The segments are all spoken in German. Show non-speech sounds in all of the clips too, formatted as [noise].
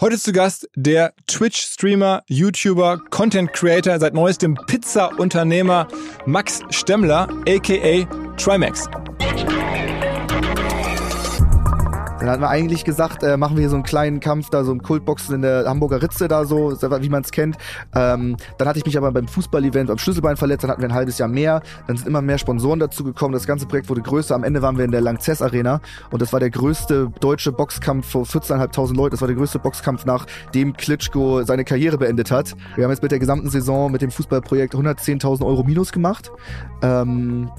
Heute zu Gast der Twitch-Streamer, YouTuber, Content-Creator, seit neuestem Pizza-Unternehmer Max Stemmler, aka Trimax. Dann hatten wir eigentlich gesagt, äh, machen wir hier so einen kleinen Kampf, da so einen Kultboxen in der Hamburger Ritze da so, wie man es kennt. Ähm, dann hatte ich mich aber beim Fußball-Event beim Schlüsselbein verletzt, dann hatten wir ein halbes Jahr mehr. Dann sind immer mehr Sponsoren dazu gekommen. Das ganze Projekt wurde größer. Am Ende waren wir in der Langzess Arena und das war der größte deutsche Boxkampf vor 14.500 Leuten. Das war der größte Boxkampf, nachdem Klitschko seine Karriere beendet hat. Wir haben jetzt mit der gesamten Saison mit dem Fußballprojekt 110.000 Euro Minus gemacht. Ähm,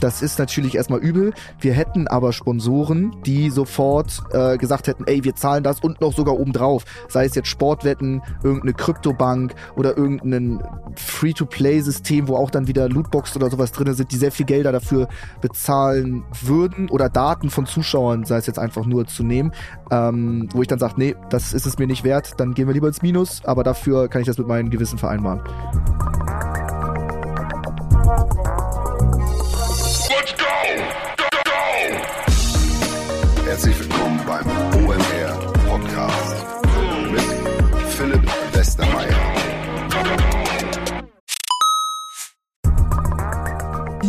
das ist natürlich erstmal übel. Wir hätten aber Sponsoren, die sofort äh, gesagt hätten, ey, wir zahlen das und noch sogar obendrauf. Sei es jetzt Sportwetten, irgendeine Kryptobank oder irgendein Free-to-Play-System, wo auch dann wieder Lootbox oder sowas drin sind, die sehr viel Gelder dafür bezahlen würden oder Daten von Zuschauern, sei es jetzt einfach nur zu nehmen, ähm, wo ich dann sage, nee, das ist es mir nicht wert, dann gehen wir lieber ins Minus, aber dafür kann ich das mit meinem Gewissen vereinbaren.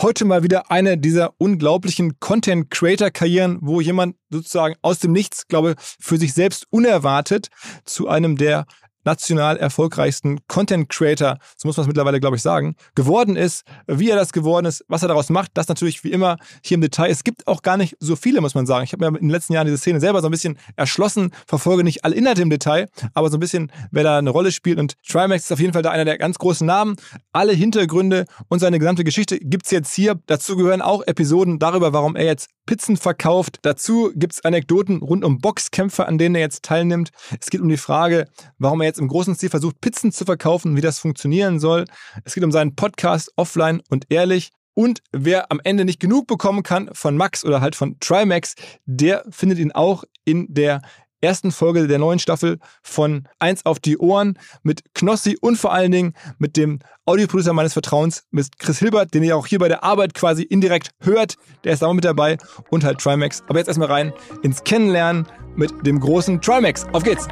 Heute mal wieder eine dieser unglaublichen Content-Creator-Karrieren, wo jemand sozusagen aus dem Nichts, glaube für sich selbst unerwartet zu einem der national erfolgreichsten Content Creator, so muss man es mittlerweile, glaube ich, sagen, geworden ist. Wie er das geworden ist, was er daraus macht, das natürlich wie immer hier im Detail. Es gibt auch gar nicht so viele, muss man sagen. Ich habe mir in den letzten Jahren diese Szene selber so ein bisschen erschlossen, verfolge nicht alle Inhalte im Detail, aber so ein bisschen, wer da eine Rolle spielt. Und Trimax ist auf jeden Fall da einer der ganz großen Namen. Alle Hintergründe und seine gesamte Geschichte gibt es jetzt hier. Dazu gehören auch Episoden darüber, warum er jetzt Pizzen verkauft. Dazu gibt es Anekdoten rund um Boxkämpfe, an denen er jetzt teilnimmt. Es geht um die Frage, warum er jetzt im großen Stil versucht, Pizzen zu verkaufen, wie das funktionieren soll. Es geht um seinen Podcast Offline und Ehrlich. Und wer am Ende nicht genug bekommen kann von Max oder halt von Trimax, der findet ihn auch in der ersten Folge der neuen Staffel von Eins auf die Ohren mit Knossi und vor allen Dingen mit dem Audioproducer meines Vertrauens, mit Chris Hilbert, den ihr auch hier bei der Arbeit quasi indirekt hört. Der ist auch mit dabei und halt Trimax. Aber jetzt erstmal rein ins Kennenlernen mit dem großen Trimax. Auf geht's!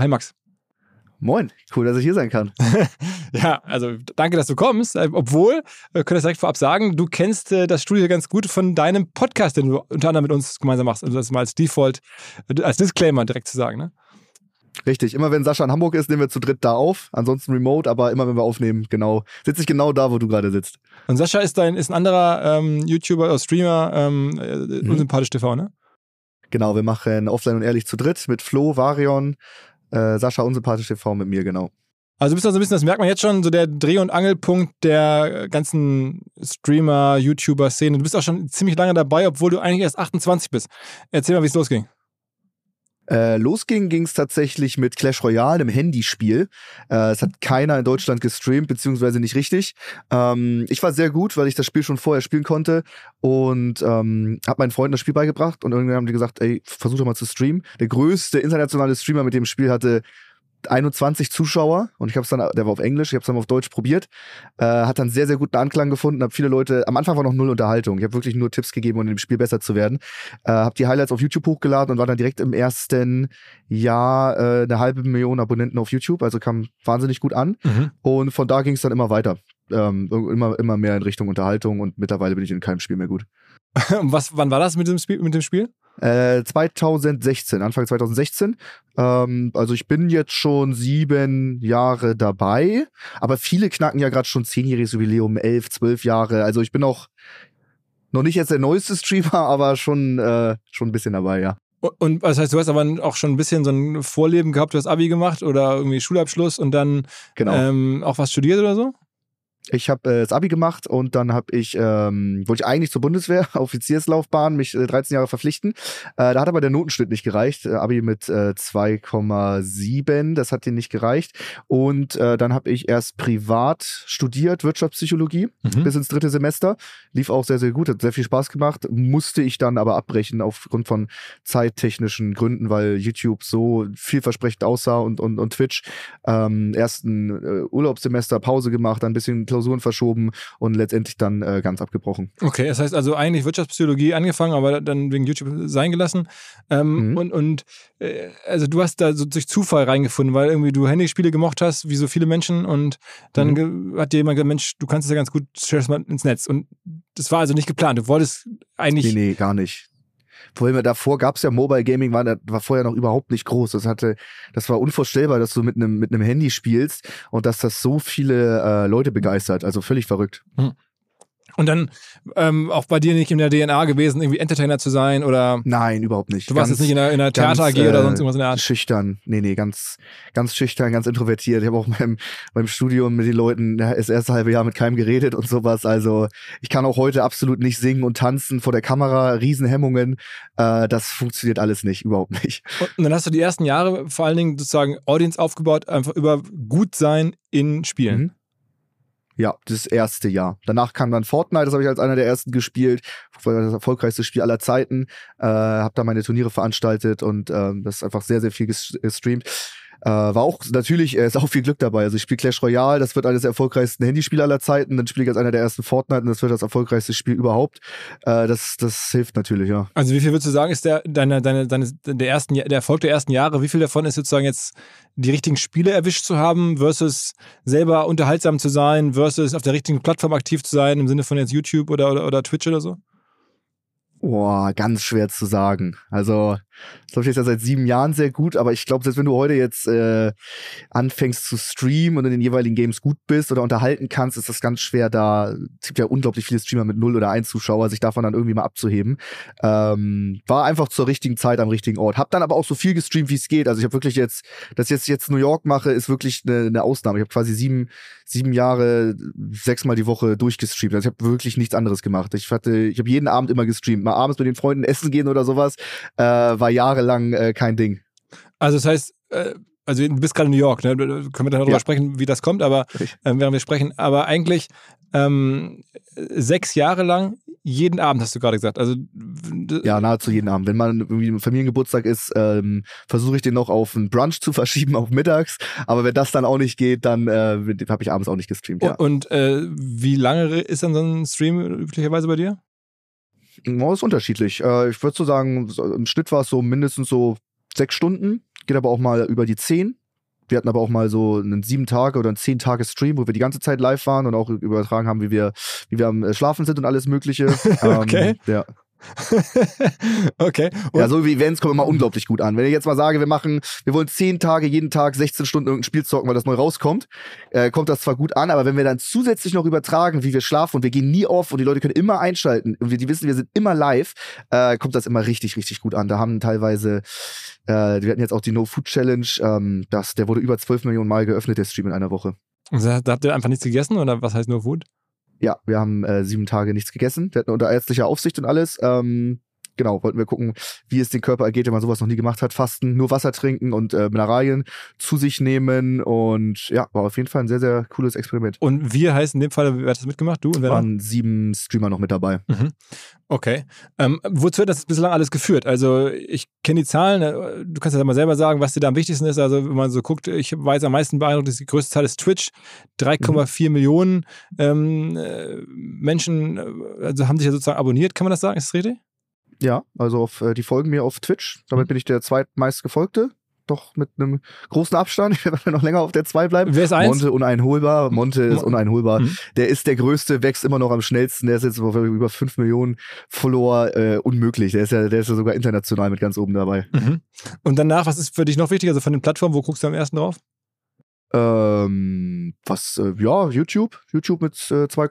Hi Max. Moin, cool, dass ich hier sein kann. [laughs] ja, also danke, dass du kommst. Äh, obwohl, wir können das direkt vorab sagen, du kennst äh, das Studio ganz gut von deinem Podcast, den du unter anderem mit uns gemeinsam machst. Also das mal als Default, äh, als Disclaimer direkt zu sagen, ne? Richtig, immer wenn Sascha in Hamburg ist, nehmen wir zu dritt da auf. Ansonsten remote, aber immer wenn wir aufnehmen, genau, sitze ich genau da, wo du gerade sitzt. Und Sascha ist dein ist ein anderer ähm, YouTuber oder Streamer, ähm, mhm. unsympathisch TV, ne? Genau, wir machen Offline und Ehrlich zu dritt mit Flo, Varion, äh, Sascha Unsympathisch TV mit mir, genau. Also du bist also ein bisschen, das merkt man jetzt schon, so der Dreh- und Angelpunkt der ganzen Streamer, YouTuber-Szene. Du bist auch schon ziemlich lange dabei, obwohl du eigentlich erst 28 bist. Erzähl mal, wie es losging. Äh, losging ging es tatsächlich mit Clash Royale, einem Handyspiel. Äh, es hat keiner in Deutschland gestreamt, beziehungsweise nicht richtig. Ähm, ich war sehr gut, weil ich das Spiel schon vorher spielen konnte und ähm, habe meinen Freunden das Spiel beigebracht und irgendwann haben die gesagt, ey, versuch doch mal zu streamen. Der größte internationale Streamer mit dem Spiel hatte 21 Zuschauer und ich habe es dann, der war auf Englisch, ich habe es dann auf Deutsch probiert, äh, hat dann sehr, sehr guten Anklang gefunden, habe viele Leute, am Anfang war noch null Unterhaltung, ich habe wirklich nur Tipps gegeben, um in dem Spiel besser zu werden, äh, habe die Highlights auf YouTube hochgeladen und war dann direkt im ersten Jahr äh, eine halbe Million Abonnenten auf YouTube, also kam wahnsinnig gut an Mhm. und von da ging es dann immer weiter. Ähm, immer, immer mehr in Richtung Unterhaltung und mittlerweile bin ich in keinem Spiel mehr gut. [laughs] Was, wann war das mit dem Spiel? Mit dem Spiel? Äh, 2016, Anfang 2016. Ähm, also ich bin jetzt schon sieben Jahre dabei, aber viele knacken ja gerade schon zehnjähriges Jubiläum, elf, zwölf Jahre. Also ich bin auch noch nicht jetzt der neueste Streamer, aber schon, äh, schon ein bisschen dabei, ja. Und- Und das heißt, du hast aber auch schon ein bisschen so ein Vorleben gehabt, du hast Abi gemacht oder irgendwie Schulabschluss und dann Genau. ähm, auch was studiert oder so? Ich habe äh, das Abi gemacht und dann habe ich ähm, wollte ich eigentlich zur Bundeswehr, [laughs] Offizierslaufbahn, mich äh, 13 Jahre verpflichten. Äh, da hat aber der Notenschnitt nicht gereicht. Äh, Abi mit äh, 2,7, das hat dir nicht gereicht. Und äh, dann habe ich erst privat studiert, Wirtschaftspsychologie, Mhm. bis ins dritte Semester. Lief auch sehr, sehr gut, hat sehr viel Spaß gemacht. Musste ich dann aber abbrechen aufgrund von zeittechnischen Gründen, weil YouTube so vielversprechend aussah und, und, und Twitch. Ähm, erst ein äh, Urlaubssemester Pause gemacht, dann ein bisschen Klausuren verschoben und letztendlich dann äh, ganz abgebrochen. Okay, das heißt also eigentlich Wirtschaftspsychologie angefangen, aber dann wegen YouTube sein gelassen. Ähm, Mhm. Und, und äh, also du hast da so durch Zufall reingefunden, weil irgendwie du Handyspiele gemocht hast, wie so viele Menschen, und dann ge- hat dir jemand gesagt, Mensch, du kannst es ja ganz gut, stell das mal ins Netz. Und das war also nicht geplant. Du wolltest eigentlich. Nee, nee, gar nicht. Vor allem davor gab's ja Mobile Gaming, war, war vorher noch überhaupt nicht groß. Das hatte, das war unvorstellbar, dass du mit einem mit einem Handy spielst und dass das so viele äh, Leute begeistert. Also völlig verrückt. Und dann ähm, auch bei dir nicht in der DNA gewesen, irgendwie Entertainer zu sein oder Nein, überhaupt nicht. du warst Ganz- jetzt nicht in einer, in ganz, Theater AG oder sonst irgendwas in der Art. Schüchtern. Nee, nee, ganz, ganz schüchtern, ganz introvertiert. Ich habe auch beim, beim Studium mit den Leuten das erste halbe Jahr mit keinem geredet und sowas. Also ich kann auch heute absolut nicht singen und tanzen vor der Kamera, Riesenhemmungen. Äh, das funktioniert alles nicht, überhaupt nicht. Und dann hast du die ersten Jahre vor allen Dingen sozusagen Audience aufgebaut, einfach über gut sein in Spielen. Mhm. Ja, das erste Jahr. Danach kam dann Fortnite, das habe ich als einer der ersten gespielt. Das erfolgreichste Spiel aller Zeiten. Äh, habe da meine Turniere veranstaltet und ähm, das ist einfach sehr, sehr viel ges- gestreamt. Äh, war auch natürlich, äh, [laughs] ist auch viel Glück dabei. Also ich spiele Clash Royale, das wird eines der erfolgreichsten Handyspiele aller Zeiten. Dann spiele ich als einer der ersten Fortnite und das wird das erfolgreichste Spiel überhaupt. Äh, das, das hilft natürlich, ja. Also wie viel würdest du sagen, ist der, deine, deine, deine, der, ersten, der Erfolg der ersten Jahre, wie viel davon ist sozusagen jetzt die richtigen Spiele erwischt zu haben versus selber unterhaltsam zu sein versus auf der richtigen Plattform aktiv zu sein, im Sinne von jetzt YouTube oder, oder, oder Twitch oder so? Boah, ganz schwer zu sagen. Also, das ich jetzt ja seit sieben Jahren sehr gut, aber ich glaube, selbst wenn du heute jetzt äh, anfängst zu streamen und in den jeweiligen Games gut bist oder unterhalten kannst, ist das ganz schwer da. Es gibt ja unglaublich viele Streamer mit null oder ein Zuschauer, sich davon dann irgendwie mal abzuheben. Ähm, war einfach zur richtigen Zeit am richtigen Ort. Hab dann aber auch so viel gestreamt, wie es geht. Also ich habe wirklich jetzt, dass ich jetzt jetzt New York mache, ist wirklich eine, eine Ausnahme. Ich habe quasi sieben, sieben Jahre, sechsmal die Woche durchgestreamt. Also ich habe wirklich nichts anderes gemacht. Ich hatte, ich habe jeden Abend immer gestreamt. Mal abends mit den Freunden essen gehen oder sowas, äh, war jahrelang äh, kein Ding. Also das heißt, äh, also du bist gerade in New York, ne? Da Können wir dann darüber Ja. sprechen, wie das kommt, aber äh, während wir sprechen, aber eigentlich ähm, sechs Jahre lang jeden Abend hast du gerade gesagt. Also Ja, nahezu jeden Abend. Wenn man irgendwie ein Familiengeburtstag ist, ähm, versuche ich den noch auf einen Brunch zu [laughs] verschieben, auf mittags. Aber wenn das dann auch nicht geht, dann äh, habe ich abends auch nicht gestreamt. Ja. Und äh, wie lange ist dann so ein Stream üblicherweise bei dir? Oh, ist unterschiedlich. Äh, ich würde so sagen, im Schnitt war es so mindestens so sechs Stunden, geht aber auch mal über die zehn. Wir hatten aber auch mal so einen sieben Tage oder einen zehn Tage Stream, wo wir die ganze Zeit live waren und auch übertragen haben, wie wir, wie wir am äh, Schlafen sind und alles Mögliche. [laughs] Okay. Ähm, ja. [laughs] okay. Und, ja, so wie Events kommen immer unglaublich gut an. Wenn ich jetzt mal sage, wir machen, wir wollen zehn Tage, jeden Tag 16 Stunden irgendein Spiel zocken, weil das neu rauskommt, äh, kommt das zwar gut an, aber wenn wir dann zusätzlich noch übertragen, wie wir schlafen und wir gehen nie off und die Leute können immer einschalten und wir, die wissen, wir sind immer live, äh, kommt das immer richtig, richtig gut an. Da haben teilweise, äh, wir hatten jetzt auch die No Food Challenge, ähm, das, der wurde über 12 Millionen Mal geöffnet, der Stream in einer Woche. da habt ihr einfach nichts gegessen oder was heißt nur Food? Ja, wir haben äh, sieben Tage nichts gegessen. Wir hatten unter ärztlicher Aufsicht und alles. Ähm, genau, wollten wir gucken, wie es den Körper ergeht, wenn man sowas noch nie gemacht hat. Fasten, nur Wasser trinken und äh, Mineralien zu sich nehmen. Und ja, war auf jeden Fall ein sehr, sehr cooles Experiment. Und wir heißt in dem Fall, wer hat das mitgemacht? Du und wer? waren sieben Streamer noch mit dabei. Mhm. Okay. Ähm, wozu hat das bislang alles geführt? Also ich kenne die Zahlen, äh, du kannst ja mal selber sagen, was dir da am wichtigsten ist. Also wenn man so guckt, ich weiß am meisten beeindruckt, die größte Zahl ist Twitch. 3,4 mhm. Millionen ähm, äh, Menschen äh, also haben sich ja sozusagen abonniert, kann man das sagen? Ist das richtig? Ja, also auf, äh, die folgen mir auf Twitch. Damit mhm. bin ich der zweitmeist gefolgte doch mit einem großen Abstand. [laughs] Ich werde noch länger auf der 2 bleiben. Wer ist eins? Monte uneinholbar. Monte ist uneinholbar. Mhm. Der ist der größte, wächst immer noch am schnellsten. Der ist jetzt über 5 Millionen Follower. Äh, unmöglich. Der ist, ja, der ist ja sogar international mit ganz oben dabei. Mhm. Und danach, was ist für dich noch wichtig? Also von den Plattformen, wo guckst du am ersten drauf? Ähm, was, äh, ja, YouTube. YouTube mit äh, 2,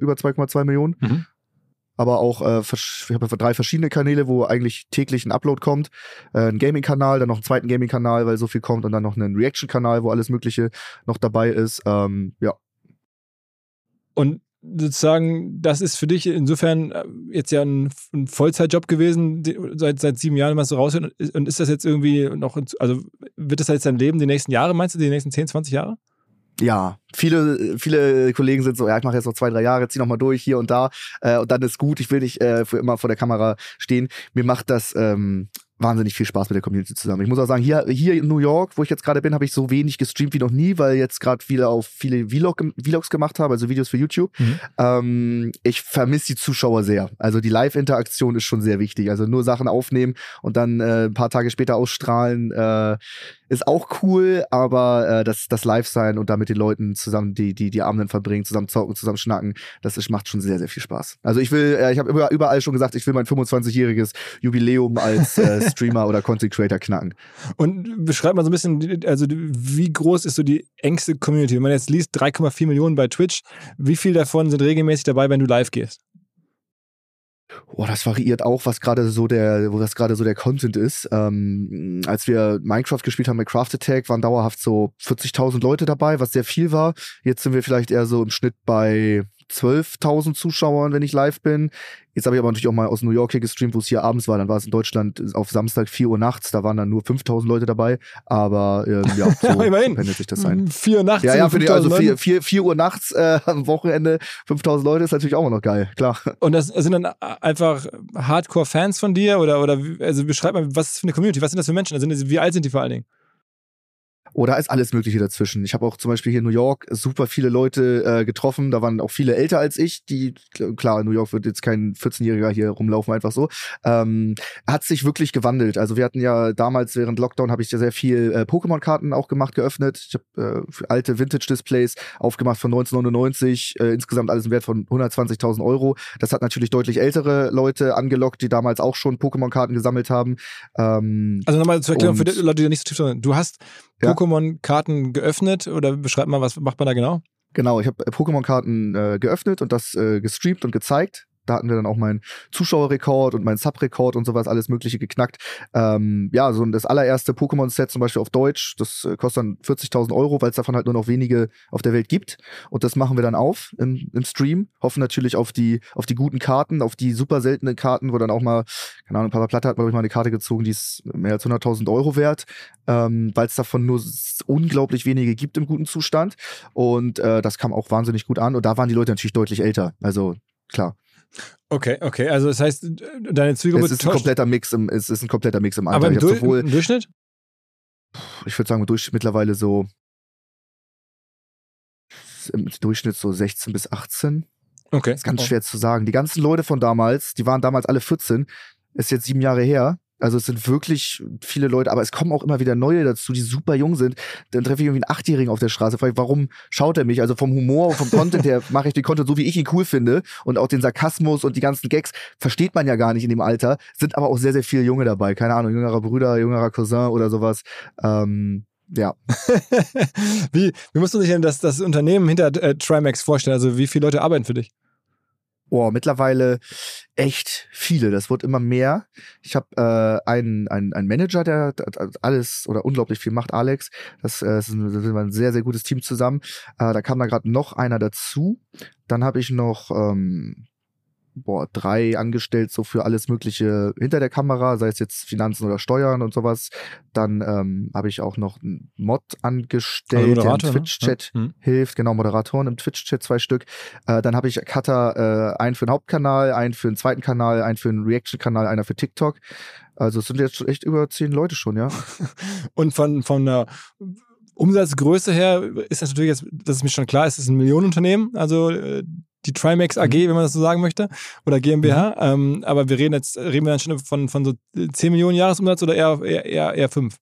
über 2,2 Millionen. Mhm aber auch äh, ich habe drei verschiedene Kanäle, wo eigentlich täglich ein Upload kommt. Äh, ein Gaming-Kanal, dann noch einen zweiten Gaming-Kanal, weil so viel kommt und dann noch einen Reaction-Kanal, wo alles Mögliche noch dabei ist. Ähm, ja. Und sozusagen, das ist für dich insofern äh, jetzt ja ein, ein Vollzeitjob gewesen, seit, seit sieben Jahren was du raushört. Und ist das jetzt irgendwie noch, also wird das jetzt dein Leben die nächsten Jahre, meinst du, die nächsten 10, 20 Jahre? Ja, viele, viele Kollegen sind so, ja, ich mache jetzt noch zwei, drei Jahre, zieh noch mal durch hier und da äh, und dann ist gut. Ich will nicht äh, für immer vor der Kamera stehen. Mir macht das ähm, wahnsinnig viel Spaß mit der Community zusammen. Ich muss auch sagen, hier, hier in New York, wo ich jetzt gerade bin, habe ich so wenig gestreamt wie noch nie, weil jetzt gerade viele auf viele Vlog, Vlogs gemacht habe, also Videos für YouTube. Mhm. Ähm, ich vermisse die Zuschauer sehr. Also die Live-Interaktion ist schon sehr wichtig. Also nur Sachen aufnehmen und dann äh, ein paar Tage später ausstrahlen, äh, ist auch cool, aber äh, das, das Live-Sein und da mit den Leuten zusammen die, die, die Abenden verbringen, zusammen zocken, zusammen schnacken, das ist, macht schon sehr, sehr viel Spaß. Also ich will, äh, ich habe überall schon gesagt, ich will mein 25-jähriges Jubiläum als äh, Streamer oder Content Creator knacken. Und beschreib mal so ein bisschen, also wie groß ist so die engste Community? Wenn man jetzt liest, 3,4 Millionen bei Twitch, wie viel davon sind regelmäßig dabei, wenn du live gehst? Oh, das variiert auch, was gerade so der, wo das gerade so der Content ist. Ähm, als wir Minecraft gespielt haben bei Craft Attack, waren dauerhaft so 40.000 Leute dabei, was sehr viel war. Jetzt sind wir vielleicht eher so im Schnitt bei 12.000 Zuschauern, wenn ich live bin. Jetzt habe ich aber natürlich auch mal aus New York hier gestreamt, wo es hier abends war. Dann war es in Deutschland auf Samstag 4 Uhr nachts. Da waren dann nur 5.000 Leute dabei. Aber ähm, ja, [laughs] so pendelt sich das ein. 4 Uhr nachts? Ja, ja, für die, also 4, 4, 4 Uhr nachts äh, am Wochenende 5.000 Leute ist natürlich auch immer noch geil, klar. Und das sind dann einfach Hardcore-Fans von dir? Oder, oder also beschreib mal, was ist für eine Community? Was sind das für Menschen? Also, wie alt sind die vor allen Dingen? Oder ist alles Mögliche dazwischen. Ich habe auch zum Beispiel hier in New York super viele Leute äh, getroffen. Da waren auch viele älter als ich, die, klar, in New York wird jetzt kein 14-Jähriger hier rumlaufen, einfach so. Ähm, hat sich wirklich gewandelt. Also wir hatten ja damals während Lockdown habe ich ja sehr viel äh, Pokémon-Karten auch gemacht, geöffnet. Ich habe äh, alte Vintage-Displays aufgemacht von 1999, äh, insgesamt alles im Wert von 120.000 Euro. Das hat natürlich deutlich ältere Leute angelockt, die damals auch schon Pokémon-Karten gesammelt haben. Ähm, also nochmal zur Erklärung für die Leute, die nicht so tief sind. Du hast ja. Pokémon-Karten geöffnet oder beschreib mal, was macht man da genau? Genau, ich habe Pokémon-Karten äh, geöffnet und das äh, gestreamt und gezeigt. Da hatten wir dann auch meinen Zuschauerrekord und meinen Subrekord und sowas, alles Mögliche geknackt. Ähm, ja, so das allererste Pokémon-Set zum Beispiel auf Deutsch, das äh, kostet dann 40.000 Euro, weil es davon halt nur noch wenige auf der Welt gibt. Und das machen wir dann auf im, im Stream. Hoffen natürlich auf die, auf die guten Karten, auf die super seltenen Karten, wo dann auch mal, keine Ahnung, Papa Platte hat, glaube ich, mal eine Karte gezogen, die ist mehr als 100.000 Euro wert, ähm, weil es davon nur unglaublich wenige gibt im guten Zustand. Und äh, das kam auch wahnsinnig gut an. Und da waren die Leute natürlich deutlich älter. Also klar. Okay, okay. Also das heißt, deine Zielgruppe es ist ein kompletter Mix im, es ist ein kompletter Mix im Alter. Aber im, du sowohl, im Durchschnitt? Ich würde sagen, im Durchschnitt mittlerweile so im Durchschnitt so 16 bis 18. Okay. Das ist ganz oh. schwer zu sagen. Die ganzen Leute von damals, die waren damals alle 14, ist jetzt sieben Jahre her. Also es sind wirklich viele Leute, aber es kommen auch immer wieder neue dazu, die super jung sind. Dann treffe ich irgendwie einen Achtjährigen auf der Straße, frage ich, warum schaut er mich? Also vom Humor, vom Content her [laughs] mache ich den Content so, wie ich ihn cool finde. Und auch den Sarkasmus und die ganzen Gags versteht man ja gar nicht in dem Alter. Sind aber auch sehr, sehr viele Junge dabei. Keine Ahnung, jüngerer Bruder, jüngerer Cousin oder sowas. Ähm, ja. [laughs] wie, wie musst du sich denn das, das Unternehmen hinter äh, Trimax vorstellen? Also wie viele Leute arbeiten für dich? Oh, mittlerweile echt viele. Das wird immer mehr. Ich habe äh, einen, einen, einen Manager, der alles oder unglaublich viel macht, Alex. Das, äh, ist ein, das ist ein sehr, sehr gutes Team zusammen. Äh, da kam da gerade noch einer dazu. Dann habe ich noch ähm, boah, drei angestellt, so für alles Mögliche hinter der Kamera, sei es jetzt Finanzen oder Steuern und sowas. Dann ähm, habe ich auch noch einen Mod angestellt, Also der im ne? Twitch-Chat. Mhm. hilft, genau, Moderatoren im Twitch-Chat, zwei Stück. Äh, dann habe ich Cutter, äh, einen für den Hauptkanal, einen für den zweiten Kanal, einen für den Reaction-Kanal, einer für TikTok. Also es sind jetzt schon echt über zehn Leute schon, ja. [laughs] Und von, von der Umsatzgröße her ist das natürlich jetzt, das ist mir schon klar, es ist ein Millionenunternehmen, also äh, die Trimax AG, wenn man das so sagen möchte, oder GmbH. Ähm, aber wir reden jetzt, reden wir dann schon von, von so 10 Millionen Jahresumsatz oder eher, eher, eher, eher 5?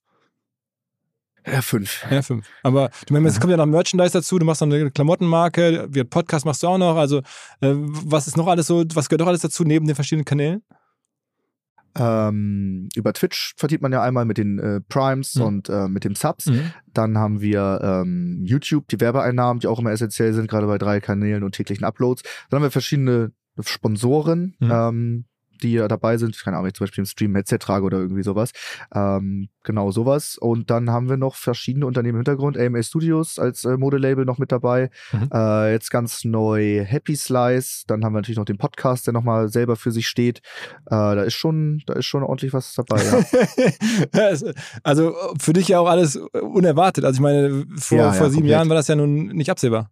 Ja, fünf. Eher 5. Aber du meinst, es kommt ja noch Merchandise dazu, du machst noch eine Klamottenmarke, Podcast machst du auch noch, also äh, was ist noch alles so, was gehört noch alles dazu neben den verschiedenen Kanälen? Ähm, über Twitch verdient man ja einmal mit den äh, Primes Mhm. und äh, mit den Subs. Mhm. Dann haben wir ähm, YouTube, die Werbeeinnahmen, die auch immer essentiell sind, gerade bei drei Kanälen und täglichen Uploads. Dann haben wir verschiedene Sponsoren, Mhm. ähm, die ja dabei sind. Keine Ahnung, ich zum Beispiel im Stream Headset trage oder irgendwie sowas. Ähm, genau sowas. Und dann haben wir noch verschiedene Unternehmen im Hintergrund. AMA Studios als äh, Modelabel noch mit dabei. Mhm. Äh, jetzt ganz neu Happy Slice. Dann haben wir natürlich noch den Podcast, der nochmal selber für sich steht. Äh, da ist schon, da ist schon ordentlich was dabei, ja. [laughs] Ja, also für dich ja auch alles unerwartet. Also ich meine, vor, Ja, ja, vor sieben komplett. Jahren war das ja nun nicht absehbar.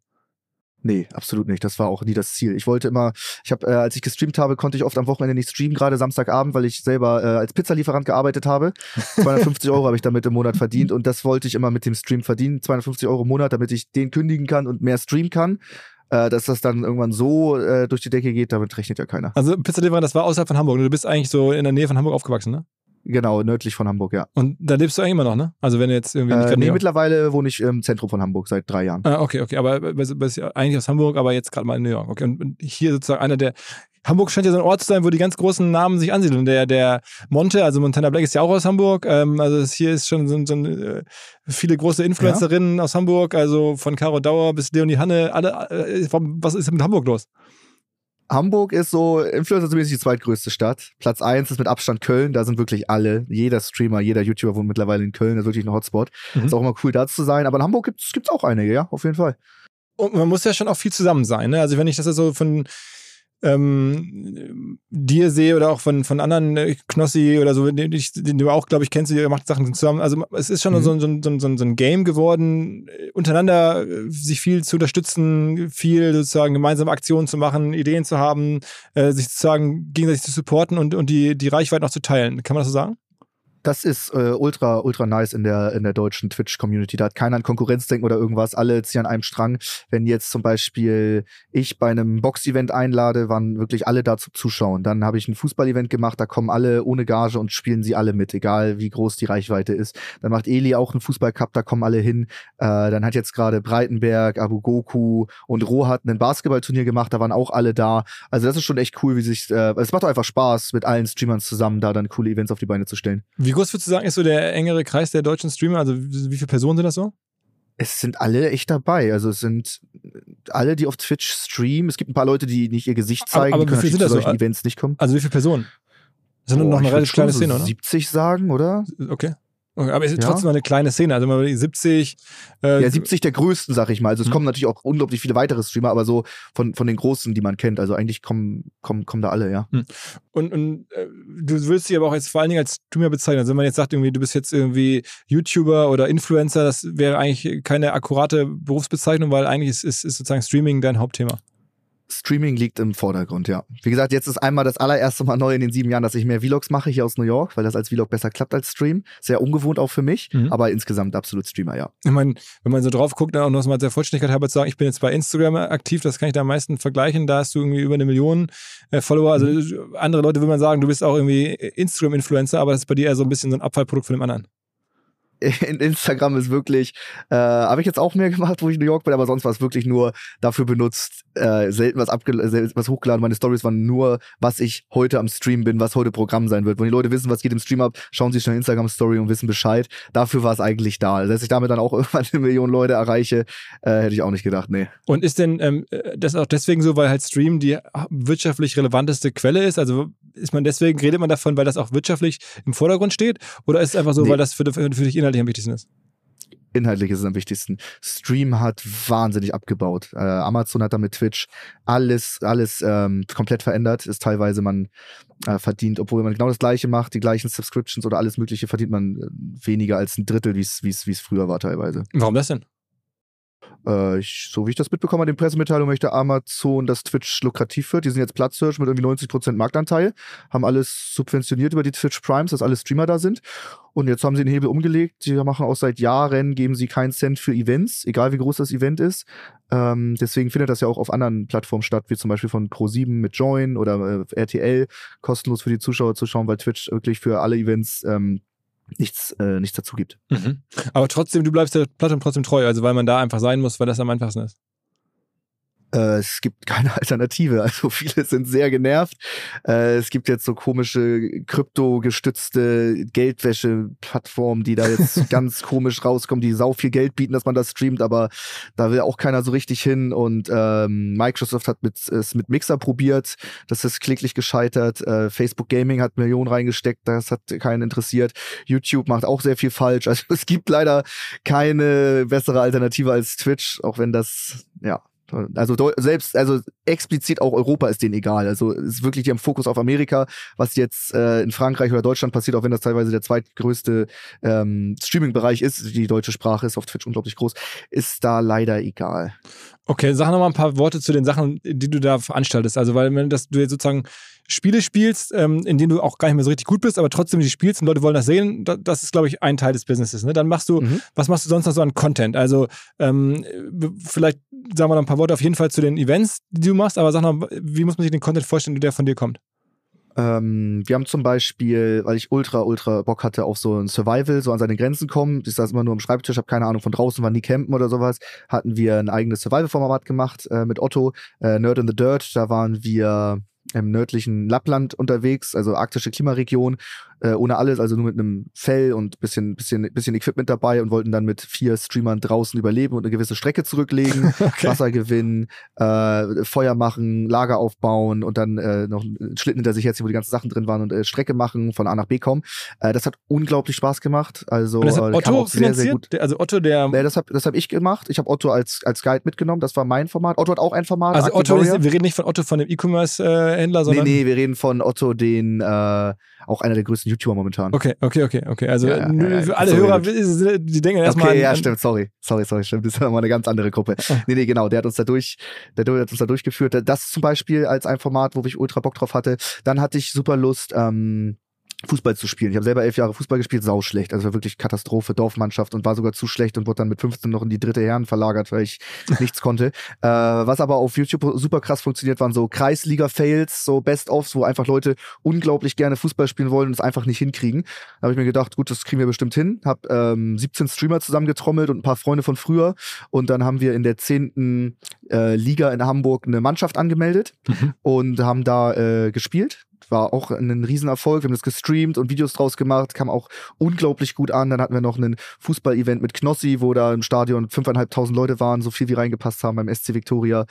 Nee, absolut nicht. Das war auch nie das Ziel. Ich wollte immer, ich habe, äh, als ich gestreamt habe, konnte ich oft am Wochenende nicht streamen, gerade Samstagabend, weil ich selber äh, als Pizzalieferant gearbeitet habe. [laughs] 250 Euro habe ich damit im Monat verdient und das wollte ich immer mit dem Stream verdienen. 250 Euro im Monat, damit ich den kündigen kann und mehr streamen kann. Äh, dass das dann irgendwann so äh, durch die Decke geht, damit rechnet ja keiner. Also Pizzalieferant, das war außerhalb von Hamburg. Du bist eigentlich so in der Nähe von Hamburg aufgewachsen, ne? Genau, nördlich von Hamburg, ja. Und da lebst du eigentlich immer noch, ne? Also wenn du jetzt irgendwie nicht Äh, nee, mittlerweile wohne ich im Zentrum von Hamburg seit drei Jahren. Ah, okay, okay, aber bist, bist ja eigentlich aus Hamburg, aber jetzt gerade mal in New York. Okay, und hier sozusagen einer der Hamburg scheint ja so ein Ort zu sein, wo die ganz großen Namen sich ansiedeln. Der, der Monte, also Montana Black ist ja auch aus Hamburg. Ähm, also das hier ist schon so, so äh, viele große Influencerinnen aus Hamburg, also von Caro Dauer bis Leonie Hanne, alle, äh, was ist mit Hamburg los? Hamburg ist so influencermäßig die zweitgrößte Stadt. Platz eins ist mit Abstand Köln. Da sind wirklich alle. Jeder Streamer, jeder YouTuber wohnt mittlerweile in Köln. Das ist wirklich ein Hotspot. Mhm. Ist auch immer cool, da zu sein. Aber in Hamburg gibt es auch einige, ja, auf jeden Fall. Und man muss ja schon auch viel zusammen sein. Ne? Also wenn ich das so von ähm, dir sehe oder auch von, von anderen äh, Knossi oder so, den, ich- den du auch, glaube ich, kennst, ihr macht Sachen zusammen. Also es ist schon Mhm. so, ein- so, so, so, so ein Game geworden, äh, untereinander äh, sich viel zu unterstützen, viel sozusagen gemeinsame Aktionen zu machen, Ideen zu haben, äh, sich sozusagen gegenseitig zu supporten und, und die, die Reichweite noch zu teilen. Kann man das so sagen? Das ist äh, ultra, ultra nice in der, in der deutschen Twitch-Community. Da hat keiner an Konkurrenzdenken oder irgendwas. Alle ziehen an einem Strang. Wenn jetzt zum Beispiel ich bei einem Box-Event einlade, waren wirklich alle da zu zuschauen. Dann habe ich ein Fußball-Event gemacht, da kommen alle ohne Gage und spielen sie alle mit, egal wie groß die Reichweite ist. Dann macht Eli auch einen Fußball-Cup, da kommen alle hin. Äh, dann hat jetzt gerade Breitenberg, Abu Goku und Rohat ein Basketballturnier gemacht, da waren auch alle da. Also das ist schon echt cool, wie sich, äh, es macht doch einfach Spaß, mit allen Streamern zusammen da dann coole Events auf die Beine zu stellen. Wie groß würdest du sagen, ist so der engere Kreis der deutschen Streamer? Also wie viele Personen sind das so? es sind alle echt dabei. Also es sind alle, die auf Twitch streamen. Es gibt ein paar Leute, die nicht ihr Gesicht Aber- zeigen, aber die wie können sind zu das so? solchen Events nicht kommen. Also wie viele Personen? Das ist Boah, noch eine relativ kleine Szene, oder? 70 sagen, oder? Okay. Aber es ist Ja. trotzdem eine kleine Szene. Also überlegt, 70. Äh, Ja, 70 der größten, sag ich mal. Also es Mhm. kommen natürlich auch unglaublich viele weitere Streamer, aber so von, von den großen, die man kennt. Also eigentlich kommen, kommen, kommen da alle, ja. Und, und äh, du willst dich aber auch jetzt vor allen Dingen als Streamer bezeichnen. Also wenn man jetzt sagt, irgendwie, du bist jetzt irgendwie YouTuber oder Influencer, das wäre eigentlich keine akkurate Berufsbezeichnung, weil eigentlich ist, ist, ist sozusagen Streaming dein Hauptthema. Streaming liegt im Vordergrund, ja. Wie gesagt, jetzt ist einmal das allererste Mal neu in den sieben Jahren, dass ich mehr Vlogs mache hier aus New York, weil das als Vlog besser klappt als Stream. Sehr ungewohnt auch für mich, Mhm. aber insgesamt absolut Streamer, ja. Ich meine, wenn man so drauf guckt, dann auch noch mal der Vollständigkeit halber zu sagen, ich bin jetzt bei Instagram aktiv, das kann ich da am meisten vergleichen. Da hast du irgendwie über eine Million äh, Follower. Also andere Leute würde man sagen, du bist auch irgendwie Instagram-Influencer, aber das ist bei dir eher so ein bisschen so ein Abfallprodukt von dem anderen. In Instagram ist wirklich, äh, habe ich jetzt auch mehr gemacht, wo ich in New York bin, aber sonst war es wirklich nur dafür benutzt, äh, selten was, was hochgeladen. Meine Stories waren nur, was ich heute am Stream bin, was heute Programm sein wird. Wenn die Leute wissen, was geht im Stream ab, schauen sie schnell Instagram-Story und wissen Bescheid. Dafür war es eigentlich da. Dass ich damit dann auch [laughs] irgendwann eine Million Leute erreiche, äh, hätte ich auch nicht gedacht, nee. Und ist denn ähm, das auch deswegen so, weil halt Stream die wirtschaftlich relevanteste Quelle ist? Also ist man deswegen, redet man davon, weil das auch wirtschaftlich im Vordergrund steht? Oder ist es einfach so, Nee. weil das für, für, dich inhaltlich am wichtigsten ist? Inhaltlich ist es am wichtigsten. Stream hat wahnsinnig abgebaut. Äh, Amazon hat da mit Twitch alles, alles ähm, komplett verändert. Ist teilweise man äh, verdient, obwohl man genau das gleiche macht, die gleichen Subscriptions oder alles Mögliche, verdient man äh, weniger als ein Drittel, wie es früher war teilweise. Warum das denn? Äh, ich, so wie ich das mitbekomme an den Pressemitteilungen, möchte Amazon, dass Twitch lukrativ wird. Die sind jetzt Platzhirsch mit irgendwie 90% Marktanteil, haben alles subventioniert über die Twitch Primes, dass alle Streamer da sind. Und jetzt haben sie den Hebel umgelegt. Sie machen auch seit Jahren, geben sie keinen Cent für Events, egal wie groß das Event ist. Ähm, deswegen findet das ja auch auf anderen Plattformen statt, wie zum Beispiel von Pro7 mit Join oder äh, RTL, kostenlos für die Zuschauer zu schauen, weil Twitch wirklich für alle Events ähm, nichts, äh, nichts dazu gibt. Mhm. Aber trotzdem, du bleibst der Plattform trotzdem treu, also weil man da einfach sein muss, weil das am einfachsten ist. Äh, es gibt keine [laughs] Alternative. Also viele sind sehr genervt. Äh, es gibt jetzt so komische kryptogestützte Geldwäsche-Plattformen, die da jetzt [laughs] ganz komisch rauskommen, die sau viel Geld bieten, dass man das streamt, aber da will auch keiner so richtig hin. Und ähm, Microsoft hat mit, es mit Mixer probiert, das ist kläglich gescheitert. Äh, Facebook Gaming hat Millionen reingesteckt, das hat keinen interessiert. YouTube macht auch sehr viel falsch. [laughs] Also es gibt leider keine bessere Alternative als Twitch, auch wenn das ja also selbst, also explizit auch Europa ist denen egal. Also ist wirklich, die haben Fokus auf Amerika, was jetzt äh, in Frankreich oder Deutschland passiert, auch wenn das teilweise der zweitgrößte ähm, Streaming-Bereich ist, die deutsche Sprache ist auf Twitch unglaublich groß, ist da leider egal. Okay, sag noch mal ein paar Worte zu den Sachen, die du da veranstaltest. Also, weil wenn das, du jetzt sozusagen Spiele spielst, ähm, in denen du auch gar nicht mehr so richtig gut bist, aber trotzdem die spielst und Leute wollen das sehen, das ist, glaube ich, ein Teil des Businesses. Ne? Dann machst du, mhm. was machst du sonst noch so an Content? Also, ähm, vielleicht sagen wir noch ein paar Worte auf jeden Fall zu den Events, die du machst, aber sag noch, wie muss man sich den Content vorstellen, der von dir kommt? Ähm, wir haben zum Beispiel, weil ich ultra, ultra Bock hatte auf so ein Survival, so an seine Grenzen kommen. Ich saß immer nur am Schreibtisch, habe keine Ahnung von draußen, war nie campen oder sowas. Hatten wir ein eigenes Survival-Format gemacht äh, mit Otto, äh, Nerd in the Dirt. Da waren wir im nördlichen Lappland unterwegs, also arktische Klimaregion, äh, ohne alles, also nur mit einem Fell und bisschen, bisschen, bisschen Equipment dabei und wollten dann mit vier Streamern draußen überleben und eine gewisse Strecke zurücklegen, [laughs] okay. Wasser gewinnen, äh, Feuer machen, Lager aufbauen und dann äh, noch einen Schlitten hinter sich jetzt, wo die ganzen Sachen drin waren und äh, Strecke machen, von A nach B kommen. Äh, das hat unglaublich Spaß gemacht. Also und das hat äh, Otto finanziert? Sehr, sehr gut. Also Otto, der. Nee, das habe das hab ich gemacht. Ich habe Otto als, als Guide mitgenommen. Das war mein Format. Otto hat auch ein Format. Also Otto, ist, wir reden nicht von Otto von dem E-Commerce-Händler, sondern. Nee, nee, wir reden von Otto, den äh, auch einer der größten YouTuber momentan. Okay, okay, okay, okay. Also ja, ja, für alle Hörer, die denken erstmal. Okay, ja, stimmt, sorry. Sorry, sorry, stimmt. Das ist nochmal eine ganz andere Gruppe. Oh. Nee, nee, genau. Der hat uns da durch, der hat uns da durchgeführt. Das zum Beispiel als ein Format, wo ich ultra Bock drauf hatte. Dann hatte ich super Lust, ähm, Fußball zu spielen. Ich habe selber elf Jahre Fußball gespielt, sau schlecht. Also wirklich Katastrophe, Dorfmannschaft und war sogar zu schlecht und wurde dann mit 15 noch in die dritte Herren verlagert, weil ich [laughs] nichts konnte. Äh, was aber auf YouTube super krass funktioniert, waren so Kreisliga-Fails, so Best-ofs, wo einfach Leute unglaublich gerne Fußball spielen wollen und es einfach nicht hinkriegen. Da habe ich mir gedacht, gut, das kriegen wir bestimmt hin. Hab ähm, 17 Streamer zusammengetrommelt und ein paar Freunde von früher und dann haben wir in der zehnten äh, Liga in Hamburg eine Mannschaft angemeldet mhm. und haben da äh, gespielt war auch ein Riesenerfolg. Wir haben das gestreamt und Videos draus gemacht, kam auch unglaublich gut an. Dann hatten wir noch ein Fußball-Event mit Knossi, wo da im Stadion fünfeinhalbtausend Leute waren, so viel wie reingepasst haben beim SC Victoria.